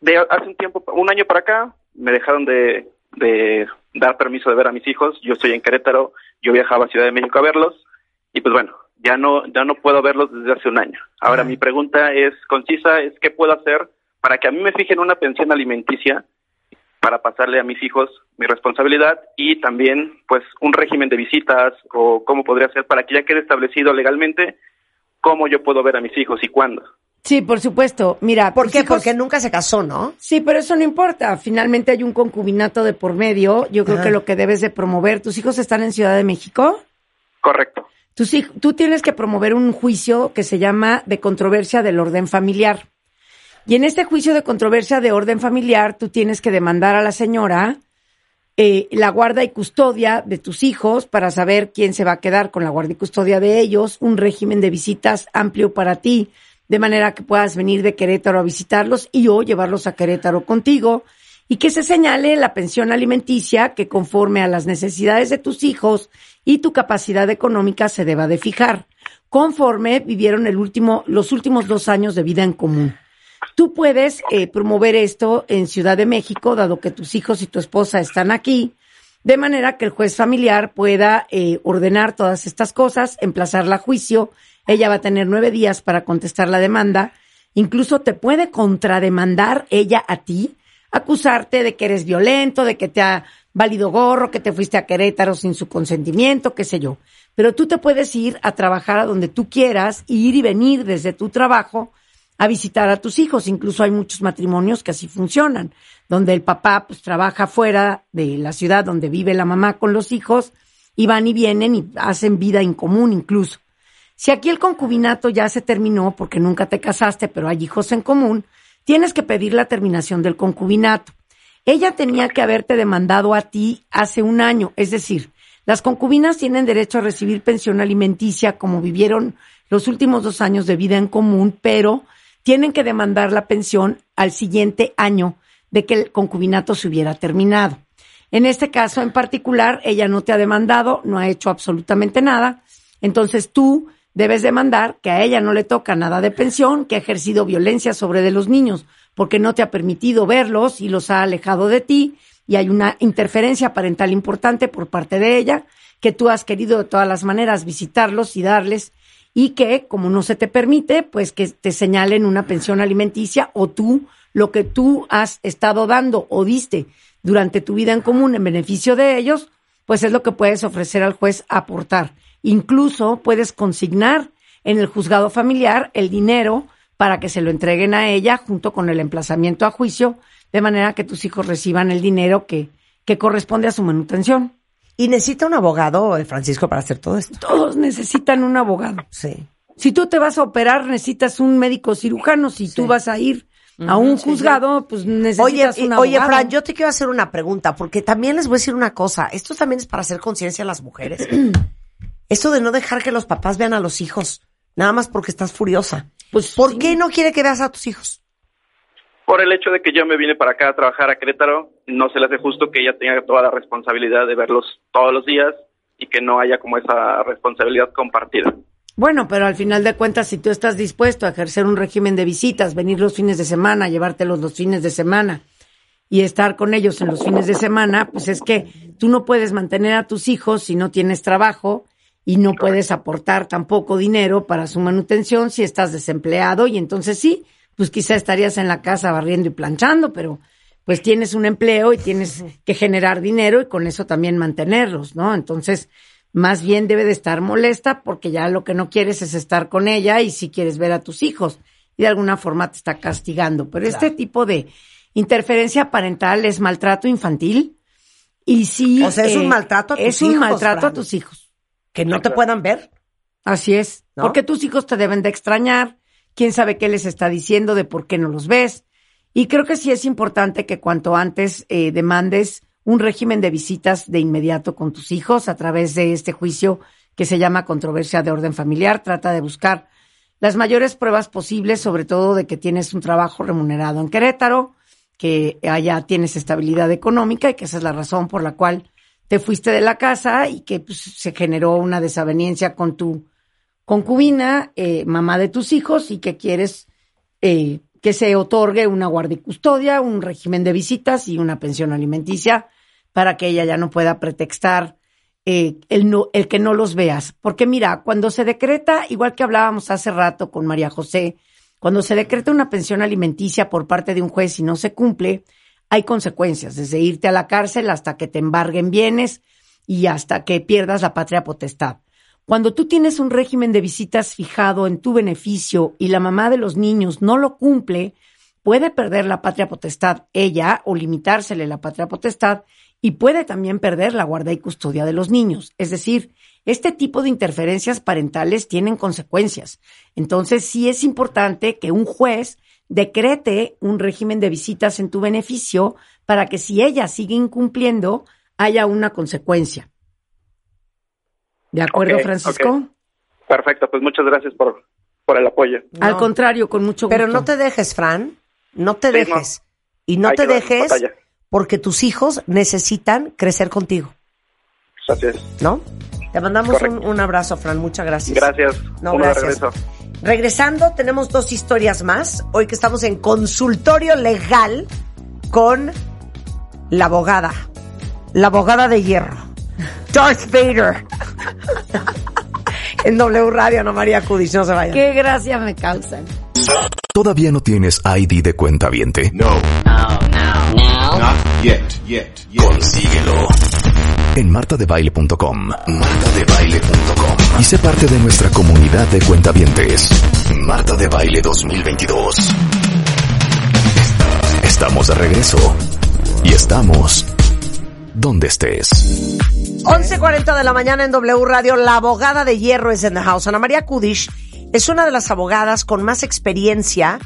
de hace un tiempo, un año para acá, me dejaron de, de dar permiso de ver a mis hijos. Yo estoy en Querétaro, yo viajaba a Ciudad de México a verlos y pues bueno, ya no ya no puedo verlos desde hace un año. Ahora Ajá. mi pregunta es concisa, es qué puedo hacer para que a mí me fijen una pensión alimenticia para pasarle a mis hijos mi responsabilidad y también pues un régimen de visitas o cómo podría ser para que ya quede establecido legalmente cómo yo puedo ver a mis hijos y cuándo. Sí, por supuesto. Mira, ¿Por qué? hijos- Porque nunca se casó, ¿no? Sí, pero eso no importa. Finalmente hay un concubinato de por medio. Yo creo Ajá. que lo que debes de promover, tus hijos están en Ciudad de México. Correcto. Tú tienes que promover un juicio que se llama de controversia del orden familiar. Y en este juicio de controversia de orden familiar, tú tienes que demandar a la señora eh, la guarda y custodia de tus hijos para saber quién se va a quedar con la guarda y custodia de ellos, un régimen de visitas amplio para ti, de manera que puedas venir de Querétaro a visitarlos y o llevarlos a Querétaro contigo, y que se señale la pensión alimenticia que conforme a las necesidades de tus hijos y tu capacidad económica se deba de fijar, conforme vivieron el último, los últimos dos años de vida en común. Tú puedes eh, promover esto en Ciudad de México, dado que tus hijos y tu esposa están aquí, De manera que el juez familiar pueda eh, ordenar todas estas cosas, emplazarla a juicio. Ella va a tener nueve días para contestar la demanda. Incluso te puede contrademandar ella a ti, acusarte de que eres violento, de que te ha valido gorro, que te fuiste a Querétaro sin su consentimiento, qué sé yo. Pero tú te puedes ir a trabajar a donde tú quieras, ir y venir desde tu trabajo a visitar a tus hijos. Incluso hay muchos matrimonios que así funcionan, donde el papá pues trabaja fuera de la ciudad donde vive la mamá con los hijos y van y vienen y hacen vida en común incluso. Si aquí el concubinato ya se terminó porque nunca te casaste, pero hay hijos en común, tienes que pedir la terminación del concubinato. Ella tenía que haberte demandado a ti hace un año, es decir, las concubinas tienen derecho a recibir pensión alimenticia como vivieron los últimos dos años de vida en común, pero tienen que demandar la pensión al siguiente año de que el concubinato se hubiera terminado. En este caso en particular, ella no te ha demandado, no ha hecho absolutamente nada, entonces tú debes demandar que a ella no le toca nada de pensión, que ha ejercido violencia sobre de los niños porque no te ha permitido verlos y los ha alejado de ti y hay una interferencia parental importante por parte de ella, que tú has querido de todas las maneras visitarlos y darles y que, como no se te permite, pues que te señalen una pensión alimenticia o tú, lo que tú has estado dando o diste durante tu vida en común en beneficio de ellos, pues es lo que puedes ofrecer al juez aportar. Incluso puedes consignar en el juzgado familiar el dinero para que se lo entreguen a ella junto con el emplazamiento a juicio, de manera que tus hijos reciban el dinero que, que corresponde a su manutención. ¿Y necesita un abogado, eh, Francisco, para hacer todo esto? Todos necesitan un abogado. Sí. Si tú te vas a operar, necesitas un médico cirujano. Si tú vas a ir a un juzgado, pues necesitas Oye, un abogado. oye, Fran, yo te quiero hacer una pregunta, porque también les voy a decir una cosa. Esto también es para hacer conciencia a las mujeres. *clears throat* Esto de no dejar que los papás vean a los hijos, nada más porque estás furiosa. Pues, ¿Por sí. qué no quiere que veas a tus hijos? Por el hecho de que yo me vine para acá a trabajar a Querétaro, no se le hace justo que ella tenga toda la responsabilidad de verlos todos los días y que no haya como esa responsabilidad compartida. Bueno, pero al final de cuentas, si tú estás dispuesto a ejercer un régimen de visitas, venir los fines de semana, llevártelos los fines de semana y estar con ellos en los fines de semana, pues es que tú no puedes mantener a tus hijos si no tienes trabajo y no puedes aportar tampoco dinero para su manutención si estás desempleado y entonces sí, pues quizá estarías en la casa barriendo y planchando, pero pues tienes un empleo y tienes que generar dinero y con eso también mantenerlos, ¿no? Entonces, más bien debe de estar molesta porque ya lo que no quieres es estar con ella y si quieres ver a tus hijos y de alguna forma te está castigando. Pero este tipo de interferencia parental es maltrato infantil y sí. O sea, es un maltrato a tus Es un hijos, maltrato Fran. a tus hijos. Que no te puedan ver. Así es. ¿No? Porque tus hijos te deben de extrañar. Quién sabe qué les está diciendo de por qué no los ves. Y creo que sí es importante que cuanto antes eh, demandes un régimen de visitas de inmediato con tus hijos a través de este juicio que se llama controversia de orden familiar. Trata de buscar las mayores pruebas posibles, sobre todo de que tienes un trabajo remunerado en Querétaro, que allá tienes estabilidad económica y que esa es la razón por la cual te fuiste de la casa y que pues, se generó una desaveniencia con tu concubina, eh, mamá de tus hijos y que quieres eh, que se otorgue una guardia y custodia, un régimen de visitas y una pensión alimenticia para que ella ya no pueda pretextar eh, el, no, el que no los veas. Porque mira, cuando se decreta, igual que hablábamos hace rato con María José, cuando se decreta una pensión alimenticia por parte de un juez y no se cumple, hay consecuencias, desde irte a la cárcel hasta que te embarguen bienes y hasta que pierdas la patria potestad. Cuando tú tienes un régimen de visitas fijado en tu beneficio y la mamá de los niños no lo cumple, puede perder la patria potestad ella o limitársele la patria potestad y puede también perder la guarda y custodia de los niños. Es decir, este tipo de interferencias parentales tienen consecuencias. Entonces, sí es importante que un juez decrete un régimen de visitas en tu beneficio para que si ella sigue incumpliendo, haya una consecuencia. ¿De acuerdo, Francisco? Perfecto, pues muchas gracias por, por el apoyo. Al contrario, con mucho gusto. Pero no te dejes, Fran. No te Sí, dejes. Y no Hay te dejes porque tus hijos necesitan crecer contigo, Así es. ¿no? Te mandamos un, un abrazo, Fran. Muchas gracias. Gracias. No, de gracias. regreso. Regresando, tenemos dos historias más. Hoy que estamos en consultorio legal con la abogada, la abogada de hierro, *laughs* Darth Vader. en W Radio, Ana María Cudis, no se vayan. Qué gracia me causan. ¿Todavía no tienes ID de cuenta viente? No. Not yet, yet, yet. Consíguelo. En martadebaile.com. Martadebaile.com. Y sé parte de nuestra comunidad de cuentavientes. Marta de Baile 2022. Estamos de regreso. Y estamos donde estés. 11.40 de la mañana en W Radio, la abogada de hierro es en the house. Ana María Kudish es una de las abogadas con más experiencia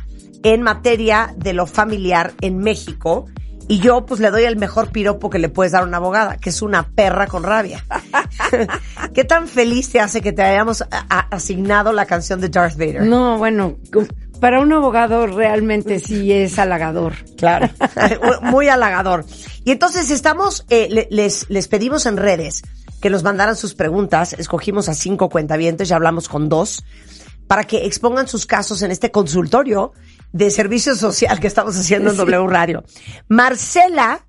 en materia de lo familiar en México. Y yo pues le doy el mejor piropo que le puedes dar a una abogada, que es una perra con rabia. *laughs* ¿Qué tan feliz te hace que te hayamos asignado la canción de Darth Vader? No, bueno, para un abogado realmente sí es halagador. Claro, *laughs* muy halagador. Y entonces estamos, eh, le- les, les pedimos en redes que nos mandaran sus preguntas. Escogimos a cinco cuentavientes, ya hablamos con dos, para que expongan sus casos en este consultorio de servicio social que estamos haciendo en W Radio. Marcela,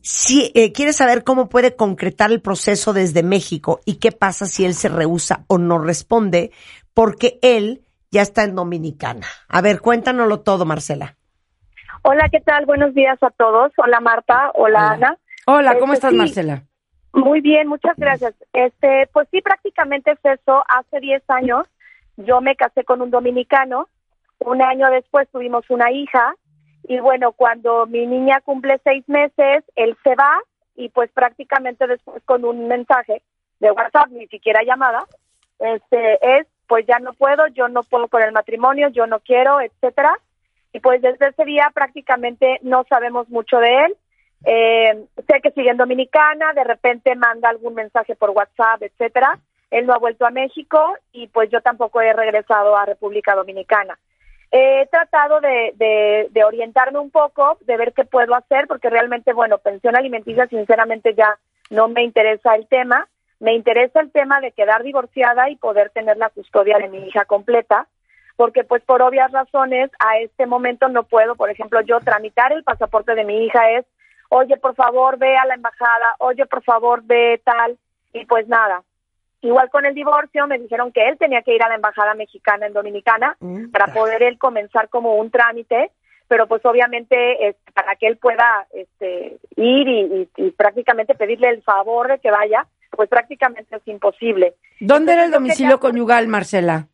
si, eh, quiere saber cómo puede concretar el proceso desde México y qué pasa si él se rehúsa o no responde, porque él ya está en Dominicana. A ver, cuéntanoslo todo, Marcela. Hola, ¿qué tal? Buenos días a todos. Hola Marta, hola, Ana. Hola, ¿cómo Este, estás, sí, Marcela? Muy bien, muchas gracias. Este, pues sí, prácticamente es eso. Hace 10 años yo me casé con un dominicano. Un año después tuvimos una hija. Y bueno, cuando mi niña cumple seis meses, él se va y pues prácticamente después con un mensaje de WhatsApp, ni siquiera llamada, este, es pues ya no puedo, yo no puedo con el matrimonio, yo no quiero, etcétera. Y pues desde ese día prácticamente no sabemos mucho de él. Eh, sé que sigue en Dominicana, de repente manda algún mensaje por WhatsApp, etcétera. Él no ha vuelto a México y pues yo tampoco he regresado a República Dominicana. He tratado de, de, de orientarme un poco, de ver qué puedo hacer, porque realmente, bueno, pensión alimenticia, sinceramente ya no me interesa el tema. Me interesa el tema de quedar divorciada y poder tener la custodia de mi hija completa, porque pues por obvias razones a este momento no puedo, por ejemplo, yo tramitar el pasaporte de mi hija es, oye, por favor, ve a la embajada, oye, por favor, ve tal, y pues nada. Igual con el divorcio me dijeron que él tenía que ir a la embajada mexicana en Dominicana para poder él comenzar como un trámite, pero pues obviamente para que él pueda este, ir y, y- y prácticamente pedirle el favor de que vaya, pues prácticamente es imposible. ¿Dónde era el domicilio conyugal, Marcela?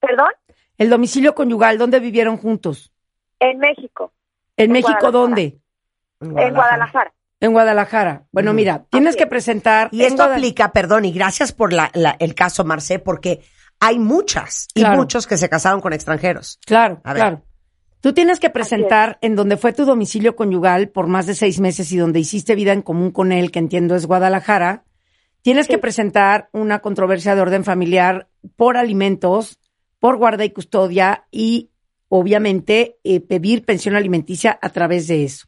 ¿Perdón? El domicilio conyugal, ¿dónde vivieron juntos? En México, ¿En, En México dónde? en Guadalajara. En Guadalajara. Bueno, mira, tienes que es. presentar. Y esto Guadal- aplica, perdón, y gracias por la, la- el caso Marcé, porque hay muchas y muchos que se casaron con extranjeros. Claro, A ver. claro. Tú tienes que presentar en donde fue tu domicilio conyugal por más de seis meses y donde hiciste vida en común con él, que entiendo es Guadalajara. Tienes que presentar una controversia de orden familiar por alimentos, por guarda y custodia y, obviamente, eh, pedir pensión alimenticia a través de eso.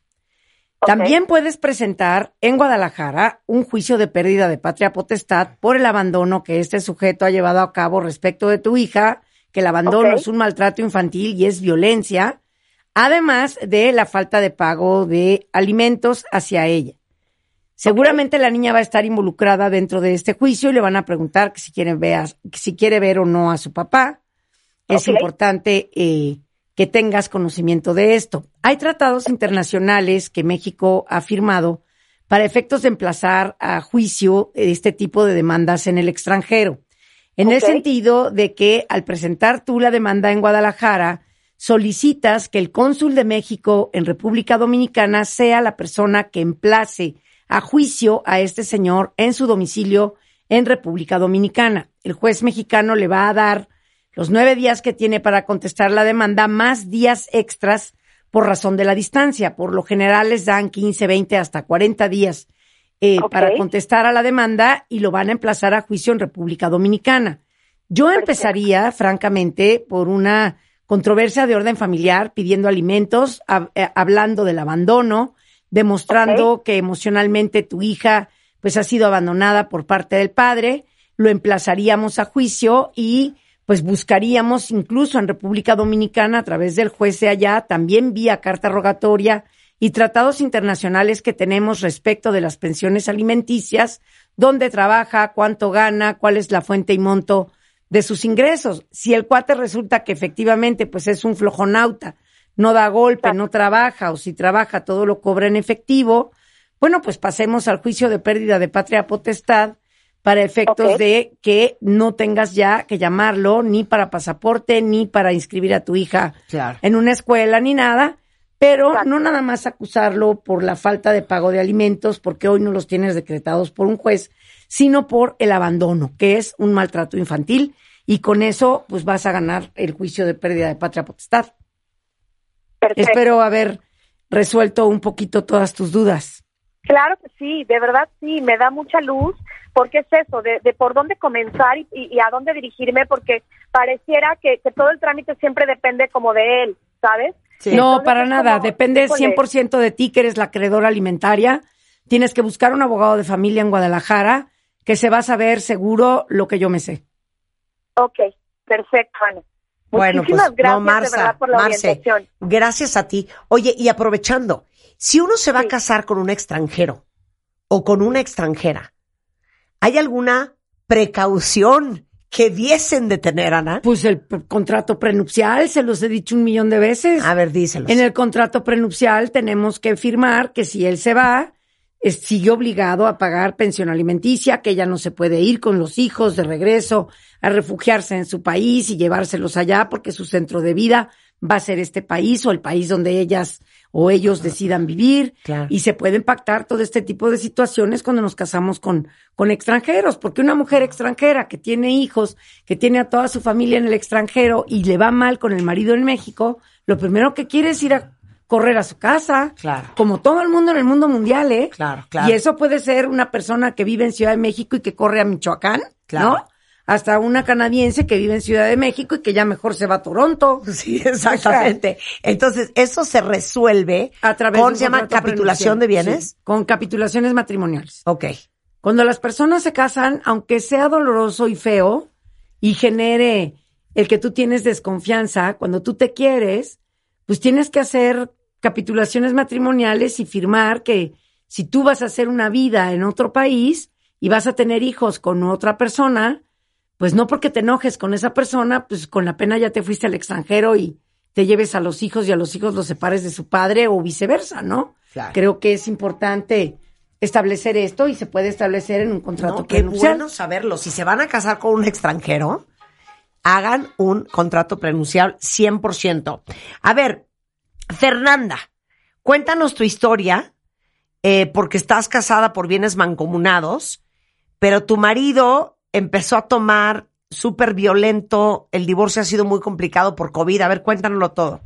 También puedes presentar en Guadalajara un juicio de pérdida de patria potestad por el abandono que este sujeto ha llevado a cabo respecto de tu hija, que el abandono es un maltrato infantil y es violencia, además de la falta de pago de alimentos hacia ella. Seguramente la niña va a estar involucrada dentro de este juicio y le van a preguntar que si quiere ver, si quiere ver o no a su papá. Es importante eh, que tengas conocimiento de esto. Hay tratados internacionales que México ha firmado para efectos de emplazar a juicio este tipo de demandas en el extranjero. En el sentido de que al presentar tú la demanda en Guadalajara, solicitas que el cónsul de México en República Dominicana sea la persona que emplace a juicio a este señor en su domicilio en República Dominicana. El juez mexicano le va a dar los nueve días que tiene para contestar la demanda, más días extras por razón de la distancia. Por lo general les dan 15, 20, hasta 40 días eh, para contestar a la demanda y lo van a emplazar a juicio en República Dominicana. Yo empezaría, francamente, por una controversia de orden familiar, pidiendo alimentos, hab- eh, hablando del abandono, demostrando que emocionalmente tu hija pues ha sido abandonada por parte del padre, lo emplazaríamos a juicio y pues buscaríamos incluso en República Dominicana a través del juez de allá, también vía carta rogatoria y tratados internacionales que tenemos respecto de las pensiones alimenticias, dónde trabaja, cuánto gana, cuál es la fuente y monto de sus ingresos. Si el cuate resulta que efectivamente pues es un flojonauta, no da golpe, no trabaja o si trabaja todo lo cobra en efectivo, bueno, pues pasemos al juicio de pérdida de patria potestad para efectos de que no tengas ya que llamarlo ni para pasaporte ni para inscribir a tu hija Claro. en una escuela ni nada, pero Exacto. no nada más acusarlo por la falta de pago de alimentos, porque hoy no los tienes decretados por un juez, sino por el abandono, que es un maltrato infantil, y con eso pues vas a ganar el juicio de pérdida de patria potestad. Perfecto. Espero haber resuelto un poquito todas tus dudas. Claro que sí, de verdad sí, me da mucha luz, porque es eso, de, de por dónde comenzar y, a dónde dirigirme, porque pareciera que, que todo el trámite siempre depende como de él, ¿sabes? Sí. No, Entonces, para nada. como, Depende híjole. 100% de ti, que eres la acreedora alimentaria. Tienes que buscar un abogado de familia en Guadalajara que se va a saber seguro lo que yo me sé. Ok, perfecto, Ana. Bueno, Muchísimas pues gracias no, Marza, de verdad por la Marce, orientación. gracias a ti. Oye, y aprovechando, si uno se va a casar con un extranjero o con una extranjera, ¿hay alguna precaución que diesen de tener, Ana? Pues el contrato prenupcial, se los he dicho un millón de veces. A ver, díselos. En el contrato prenupcial tenemos que firmar que si él se va, es- sigue obligado a pagar pensión alimenticia, que ella no se puede ir con los hijos de regreso a refugiarse en su país y llevárselos allá porque su centro de vida va a ser este país o el país donde ellas o ellos decidan vivir. Claro. Y se pueden pactar todo este tipo de situaciones cuando nos casamos con, con extranjeros, porque una mujer extranjera que tiene hijos, que tiene a toda su familia en el extranjero y le va mal con el marido en México, lo primero que quiere es ir a correr a su casa. Claro. Como todo el mundo en el mundo mundial, ¿eh? Claro, claro. Y eso puede ser una persona que vive en Ciudad de México y que corre a Michoacán, Claro. ¿no? Hasta una canadiense que vive en Ciudad de México y que ya mejor se va a Toronto. *laughs* Sí, exactamente. Entonces, eso se resuelve A través con, de se llama capitulación de bienes. Sí, con capitulaciones matrimoniales. Ok. Cuando las personas se casan, aunque sea doloroso y feo y genere el que tú tienes desconfianza, cuando tú te quieres, pues tienes que hacer capitulaciones matrimoniales y firmar que si tú vas a hacer una vida en otro país y vas a tener hijos con otra persona, pues no porque te enojes con esa persona, pues con la pena ya te fuiste al extranjero y te lleves a los hijos y a los hijos los separes de su padre o viceversa, ¿no? Claro. Creo que es importante establecer esto y se puede establecer en un contrato No, qué bueno saberlo. Si se van a casar con un extranjero, hagan un contrato prenuncial 100%. A ver, Fernanda, cuéntanos tu historia, eh, porque estás casada por bienes mancomunados, pero tu marido empezó a tomar súper violento, el divorcio ha sido muy complicado por COVID. A ver, cuéntanoslo todo.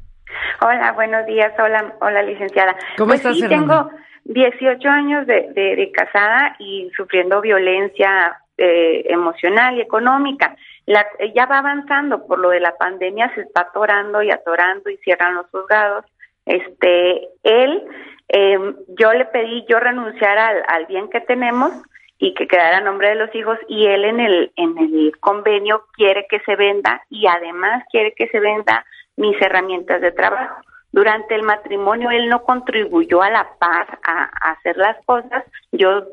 Hola, buenos días. Hola, hola licenciada. ¿Cómo pues estás, sí, Fernanda? tengo 18 años de, de- de casada y sufriendo violencia eh, emocional y económica. La, ya va avanzando por lo de la pandemia, se está atorando y atorando y cierran los juzgados. Este, él, eh, yo le pedí yo renunciar al, al bien que tenemos y que quedara a nombre de los hijos y él en el en el convenio quiere que se venda y además quiere que se venda mis herramientas de trabajo. Durante el matrimonio él no contribuyó a la paz a, a hacer las cosas. Yo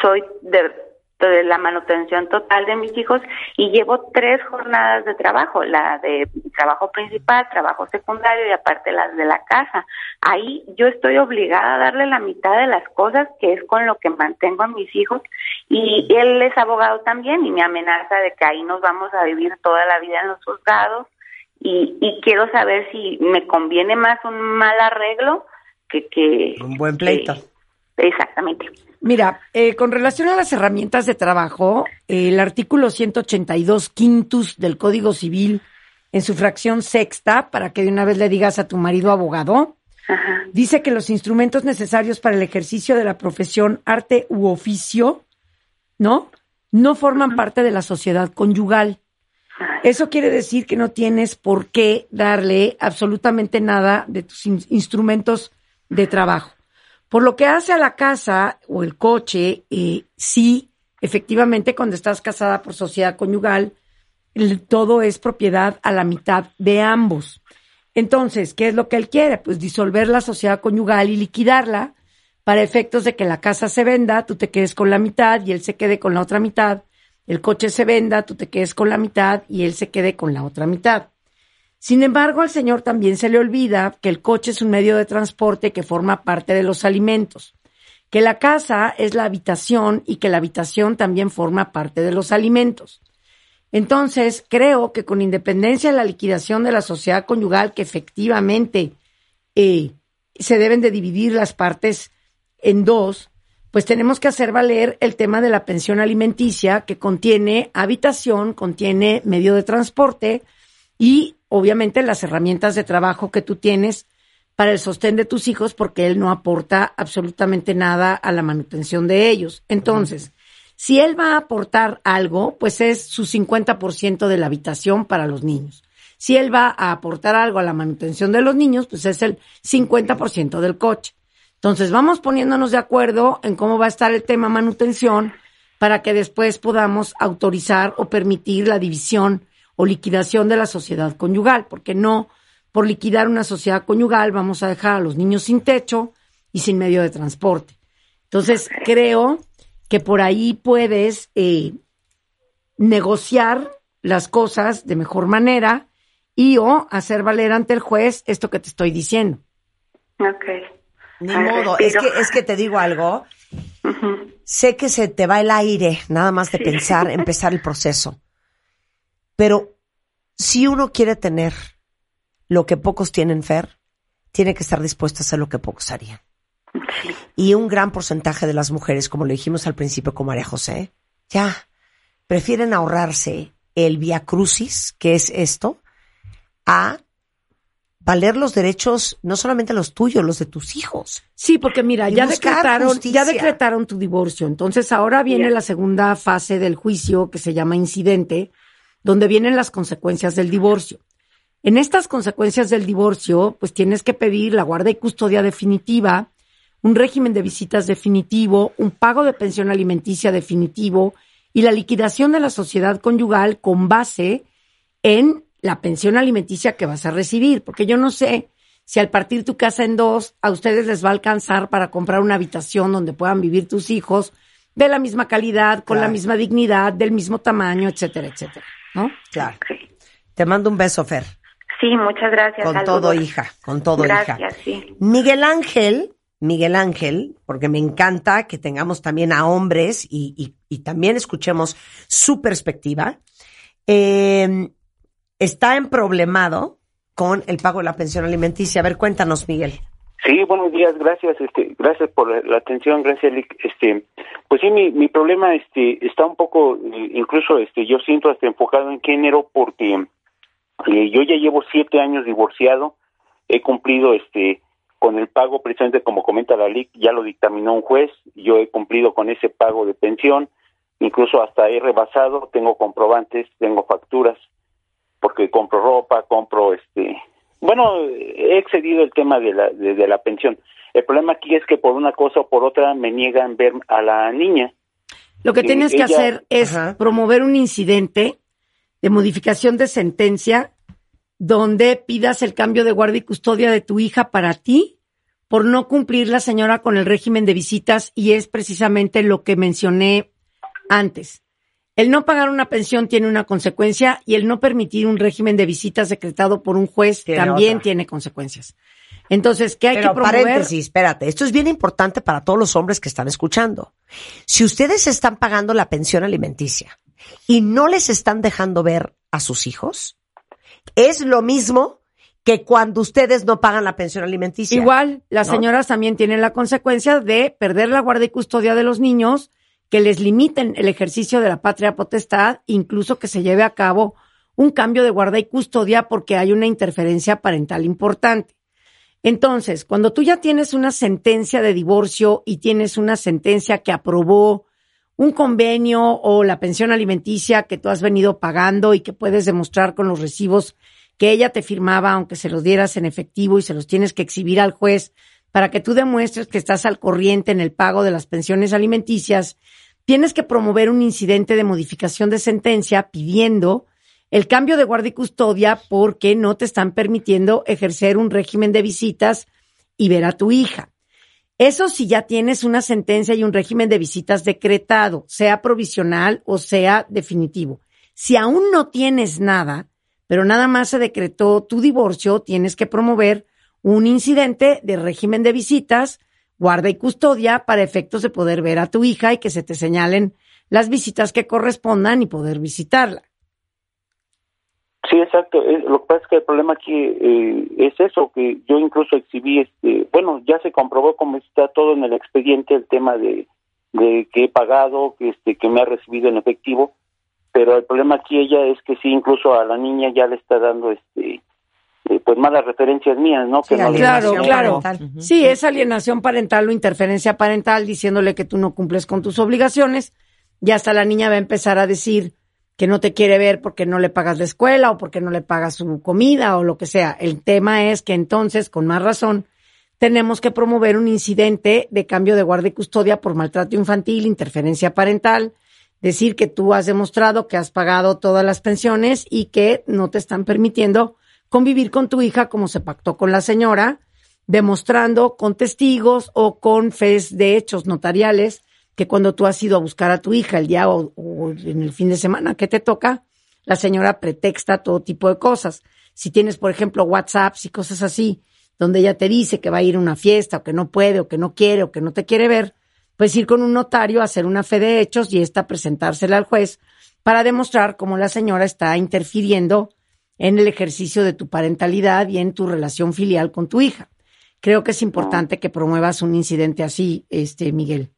soy de la manutención total de mis hijos y llevo tres jornadas de trabajo, la de trabajo principal, trabajo secundario y aparte las de la casa. Ahí yo estoy obligada a darle la mitad de las cosas que es con lo que mantengo a mis hijos y él es abogado también y me amenaza de que ahí nos vamos a vivir toda la vida en los juzgados y, y quiero saber si me conviene más un mal arreglo que... que Un buen pleito. que- exactamente. Mira, eh, con relación a las herramientas de trabajo, eh, el artículo 182 quintus del Código Civil, en su fracción sexta, para que de una vez le digas a tu marido abogado, Ajá. dice que los instrumentos necesarios para el ejercicio de la profesión, arte u oficio, ¿no? No forman parte de la sociedad conyugal. Eso quiere decir que no tienes por qué darle absolutamente nada de tus in- instrumentos de trabajo. Por lo que hace a la casa o el coche, eh, sí, efectivamente, cuando estás casada por sociedad conyugal, todo es propiedad a la mitad de ambos. Entonces, ¿qué es lo que él quiere? Pues disolver la sociedad conyugal y liquidarla para efectos de que la casa se venda, tú te quedes con la mitad y él se quede con la otra mitad, el coche se venda, tú te quedes con la mitad y él se quede con la otra mitad. Sin embargo, al señor también se le olvida que el coche es un medio de transporte que forma parte de los alimentos, que la casa es la habitación y que la habitación también forma parte de los alimentos. Entonces, creo que con independencia de la liquidación de la sociedad conyugal, que efectivamente eh, se deben de dividir las partes en dos, pues tenemos que hacer valer el tema de la pensión alimenticia, que contiene habitación, contiene medio de transporte y obviamente las herramientas de trabajo que tú tienes para el sostén de tus hijos, porque él no aporta absolutamente nada a la manutención de ellos. Entonces, si él va a aportar algo, pues es su 50% de la habitación para los niños. Si él va a aportar algo a la manutención de los niños, pues es el 50% del coche. Entonces vamos poniéndonos de acuerdo en cómo va a estar el tema manutención para que después podamos autorizar o permitir la división o liquidación de la sociedad conyugal, porque no por liquidar una sociedad conyugal vamos a dejar a los niños sin techo y sin medio de transporte. Entonces creo que por ahí puedes eh, negociar las cosas de mejor manera y o hacer valer ante el juez esto que te estoy diciendo. Ok. Ni modo, es que, es que te digo algo. Sé que se te va el aire nada más de pensar, *laughs* empezar el proceso. Pero si uno quiere tener lo que pocos tienen, Fer, tiene que estar dispuesto a hacer lo que pocos harían. Y un gran porcentaje de las mujeres, como lo dijimos al principio con María José, ya prefieren ahorrarse el via crucis, que es esto, a valer los derechos, no solamente los tuyos, los de tus hijos. Sí, porque mira, ya decretaron, justicia. ya decretaron tu divorcio. Entonces ahora viene la segunda fase del juicio que se llama incidente, donde vienen las consecuencias del divorcio. En estas consecuencias del divorcio, pues tienes que pedir la guarda y custodia definitiva, un régimen de visitas definitivo, un pago de pensión alimenticia definitivo y la liquidación de la sociedad conyugal con base en la pensión alimenticia que vas a recibir, porque yo no sé si al partir tu casa en dos a ustedes les va a alcanzar para comprar una habitación donde puedan vivir tus hijos de la misma calidad, con la misma dignidad, del mismo tamaño, etcétera, etcétera, ¿no? Claro. Te mando un beso, Fer. Sí, muchas gracias. Con saludos. todo, hija, con todo, hija. Gracias, sí. Miguel Ángel, Miguel Ángel, porque me encanta que tengamos también a hombres y, y- y también escuchemos su perspectiva, eh, está emproblemado con el pago de la pensión alimenticia. A ver, cuéntanos, Miguel. Sí, buenos días, gracias, este, gracias por la, atención, gracias. Este, pues sí, mi, mi problema, este, está un poco, eh, incluso, este, yo siento hasta enfocado en género porque eh, yo ya llevo siete años divorciado, he cumplido, este, con el pago, precisamente como comenta la LIC, ya lo dictaminó un juez, yo he cumplido con ese pago de pensión, incluso hasta he rebasado, tengo comprobantes, tengo facturas, porque compro ropa, compro, este, bueno, he excedido el tema de la, de, de la pensión. El problema aquí es que por una cosa o por otra me niegan ver a la niña. Lo que tienes que ella- hacer es Ajá. promover un incidente de modificación de sentencia donde pidas el cambio de guardia y custodia de tu hija para ti por no cumplir la señora con el régimen de visitas y es precisamente lo que mencioné antes. El no pagar una pensión tiene una consecuencia y el no permitir un régimen de visitas decretado por un juez Tiene también otra. tiene consecuencias. Entonces, ¿qué hay Pero que promover? paréntesis, espérate, esto es bien importante para todos los hombres que están escuchando. Si ustedes están pagando la pensión alimenticia y no les están dejando ver a sus hijos, es lo mismo que cuando ustedes no pagan la pensión alimenticia. Igual, las ¿no? señoras también tienen la consecuencia de perder la guardia y custodia de los niños, que les limiten el ejercicio de la patria potestad, incluso que se lleve a cabo un cambio de guarda y custodia porque hay una interferencia parental importante. Entonces, cuando tú ya tienes una sentencia de divorcio y tienes una sentencia que aprobó un convenio o la pensión alimenticia que tú has venido pagando y que puedes demostrar con los recibos que ella te firmaba, aunque se los dieras en efectivo y se los tienes que exhibir al juez para que tú demuestres que estás al corriente en el pago de las pensiones alimenticias, tienes que promover un incidente de modificación de sentencia pidiendo el cambio de guardia y custodia porque no te están permitiendo ejercer un régimen de visitas y ver a tu hija. Eso si ya tienes una sentencia y un régimen de visitas decretado, sea provisional o sea definitivo. Si aún no tienes nada, pero nada más se decretó tu divorcio, tienes que promover un incidente de régimen de visitas, guarda y custodia para efectos de poder ver a tu hija y que se te señalen las visitas que correspondan y poder visitarla. Sí, exacto. Eh, Lo que pasa es que el problema aquí eh, es eso, que yo incluso exhibí, este, bueno, ya se comprobó como está todo en el expediente el tema de, de que he pagado, que, este, que me ha recibido en efectivo, pero el problema aquí ella es que sí, incluso a la niña ya le está dando, este, pues malas referencias mías, ¿no? Que no le- claro, claro. Sí, es alienación parental o interferencia parental diciéndole que tú no cumples con tus obligaciones y hasta la niña va a empezar a decir que no te quiere ver porque no le pagas la escuela o porque no le pagas su comida o lo que sea. El tema es que entonces, con más razón, tenemos que promover un incidente de cambio de guardia y custodia por maltrato infantil, interferencia parental, decir que tú has demostrado que has pagado todas las pensiones y que no te están permitiendo convivir con tu hija como se pactó con la señora, demostrando con testigos o con fes de hechos notariales que cuando tú has ido a buscar a tu hija el día o, en el fin de semana que te toca, la señora pretexta todo tipo de cosas. Si tienes, por ejemplo, WhatsApps y cosas así, donde ella te dice que va a ir a una fiesta o que no puede o que no quiere o que no te quiere ver, pues ir con un notario a hacer una fe de hechos y esta presentársela al juez para demostrar cómo la señora está interfiriendo en el ejercicio de tu parentalidad y en tu relación filial con tu hija. Creo que es importante que promuevas un incidente así, este Miguel.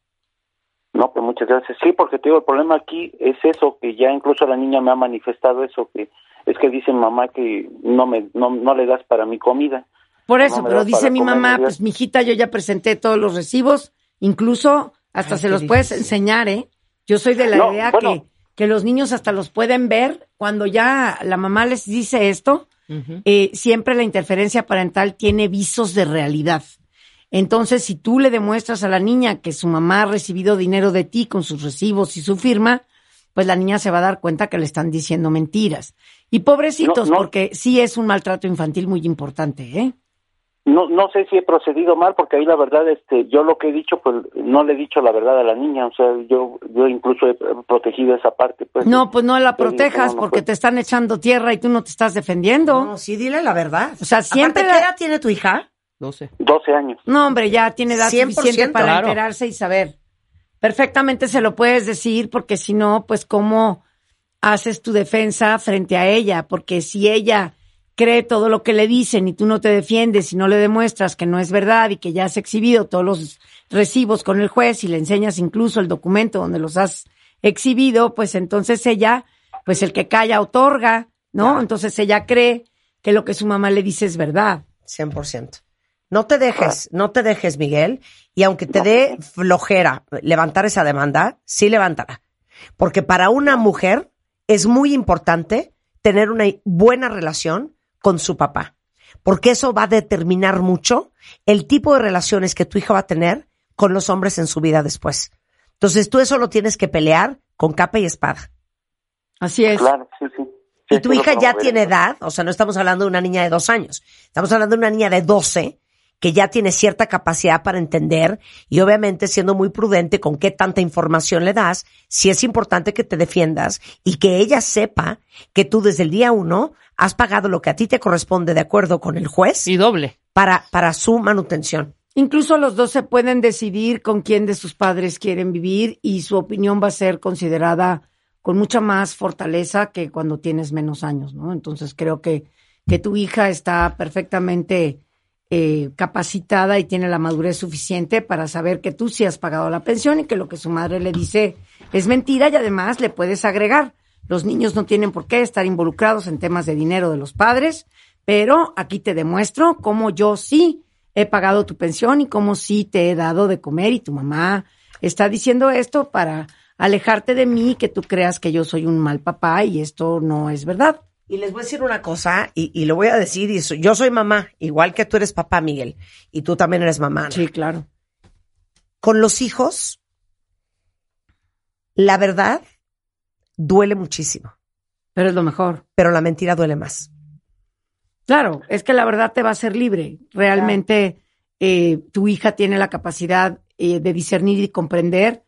No, pues muchas gracias. Sí, porque te digo, el problema aquí es eso, que ya incluso la niña me ha manifestado eso, que es que dice mamá que no me no, no le das para mi comida. Por eso, pero dice mi mamá, das- pues mijita, yo ya presenté todos los recibos, incluso hasta Ay, se los puedes enseñar, ¿eh? Yo soy de la No, idea bueno. que, que los niños hasta los pueden ver cuando ya la mamá les dice esto. eh, siempre la interferencia parental tiene visos de realidad. Entonces, si tú le demuestras a la niña que su mamá ha recibido dinero de ti con sus recibos y su firma, pues la niña se va a dar cuenta que le están diciendo mentiras. Y pobrecitos, No, no. porque sí es un maltrato infantil muy importante, ¿eh? No, no sé si he procedido mal, porque ahí la verdad, este, yo lo que he dicho, pues no le he dicho la verdad a la niña, o sea, yo, yo incluso he protegido esa parte. Pues, No, pues no la protejas no, no porque te están echando tierra y tú no te estás defendiendo. No, sí, dile la verdad. O sea, siempre Aparte, ¿qué la- edad tiene tu hija? 12. 12 años. No, hombre, ya tiene edad 100%, suficiente para claro. enterarse y saber. Perfectamente se lo puedes decir porque si no, pues cómo haces tu defensa frente a ella, porque si ella cree todo lo que le dicen y tú no te defiendes y no le demuestras que no es verdad y que ya has exhibido todos los recibos con el juez y le enseñas incluso el documento donde los has exhibido, pues entonces ella, pues el que calla otorga, ¿no? Entonces ella cree que lo que su mamá le dice es verdad. 100%. No te dejes, no te dejes, Miguel. Y aunque te dé flojera levantar esa demanda, sí levántala. Porque para una mujer es muy importante tener una buena relación con su papá. Porque eso va a determinar mucho el tipo de relaciones que tu hija va a tener con los hombres en su vida después. Entonces tú eso lo tienes que pelear con capa y espada. Así es. Claro, sí, sí. Y tu hija ya tiene edad, o sea, no estamos hablando de una niña de dos años, estamos hablando de una niña de 12 que ya tiene cierta capacidad para entender y obviamente siendo muy prudente con qué tanta información le das, sí es importante que te defiendas y que ella sepa que tú desde el día uno has pagado lo que a ti te corresponde de acuerdo con el juez Y doble. para, para su manutención. Incluso los dos se pueden decidir con quién de sus padres quieren vivir y su opinión va a ser considerada con mucha más fortaleza que cuando tienes menos años, ¿no? Entonces creo que, que tu hija está perfectamente eh, capacitada y tiene la madurez suficiente para saber que tú sí has pagado la pensión y que lo que su madre le dice es mentira y además le puedes agregar. Los niños no tienen por qué estar involucrados en temas de dinero de los padres, pero aquí te demuestro cómo yo sí he pagado tu pensión y cómo sí te he dado de comer y tu mamá está diciendo esto para alejarte de mí, que tú creas que yo soy un mal papá y esto no es verdad. Y les voy a decir una cosa, y, y lo voy a decir, y so- yo soy mamá, igual que tú eres papá, Miguel, y tú también eres mamá. Ana. Sí, claro. Con los hijos, la verdad duele muchísimo. Pero es lo mejor. Pero la mentira duele más. Claro, es que la verdad te va a hacer libre. Realmente eh, tu hija tiene la capacidad eh, de discernir y comprender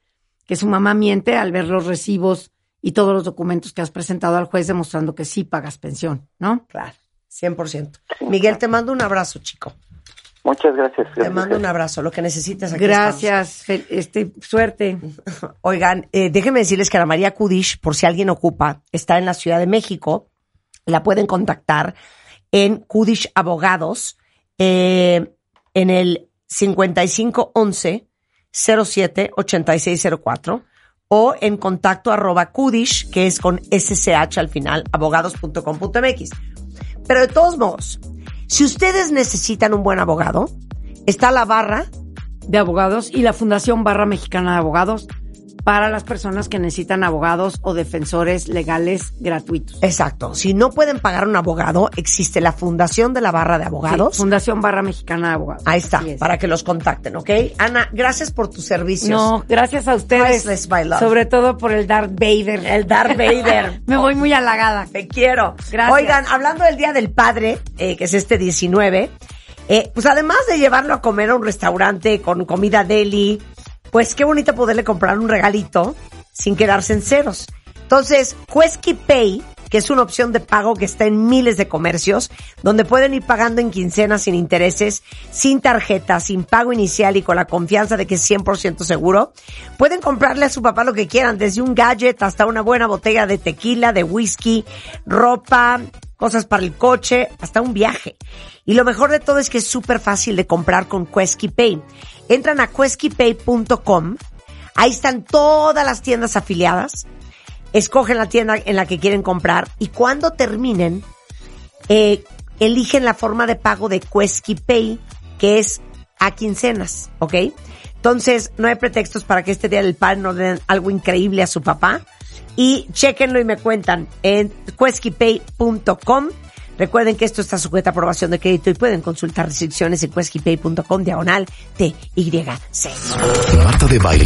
que su mamá miente al ver los recibos y todos los documentos que has presentado al juez demostrando que sí pagas pensión, ¿no? Claro, 100%. Miguel, te mando un abrazo, chico. Muchas gracias. Te mando un abrazo, lo que necesites aquí Gracias, este, suerte. *laughs* Oigan, eh, déjenme decirles que la María Kudish, por si alguien ocupa, está en la Ciudad de México. La pueden contactar en Kudish Abogados eh, en el 5511 07 8604 o en contacto arroba kudish, que es con SCH al final, abogados.com.mx. Pero de todos modos, si ustedes necesitan un buen abogado, está la barra de abogados y la Fundación Barra Mexicana de Abogados para las personas que necesitan abogados o defensores legales gratuitos. Exacto. Si no pueden pagar un abogado, existe la Fundación de la Barra de Abogados. Sí, Fundación Barra Mexicana de Abogados. Ahí está, es. para que los contacten, ¿ok? Ana, gracias por tus servicios. No, gracias a ustedes. Priceless, my love. Sobre todo por el Darth Vader. El Darth Vader. *laughs* Me voy muy halagada. Te quiero. Gracias. Oigan, hablando del Día del Padre, eh, que es este 19, eh, pues además de llevarlo a comer a un restaurante con comida deli, pues qué bonito poderle comprar un regalito sin quedarse en ceros. Entonces, Quesky Pay, que es una opción de pago que está en miles de comercios, donde pueden ir pagando en quincenas sin intereses, sin tarjeta, sin pago inicial y con la confianza de que es 100% seguro, pueden comprarle a su papá lo que quieran, desde un gadget hasta una buena botella de tequila, de whisky, ropa, cosas para el coche, hasta un viaje. Y lo mejor de todo es que es súper fácil de comprar con Quesky Pay. Entran a queskypay.com, ahí están todas las tiendas afiliadas, escogen la tienda en la que quieren comprar y cuando terminen, eh, eligen la forma de pago de Quesky Pay, que es a quincenas, ¿ok? Entonces, no hay pretextos para que este día del padre no den algo increíble a su papá. Y chequenlo y me cuentan en queskypay.com. Recuerden que esto está sujeto a aprobación de crédito y pueden consultar restricciones en queskypay.com diagonal TYC. Marta de Baile.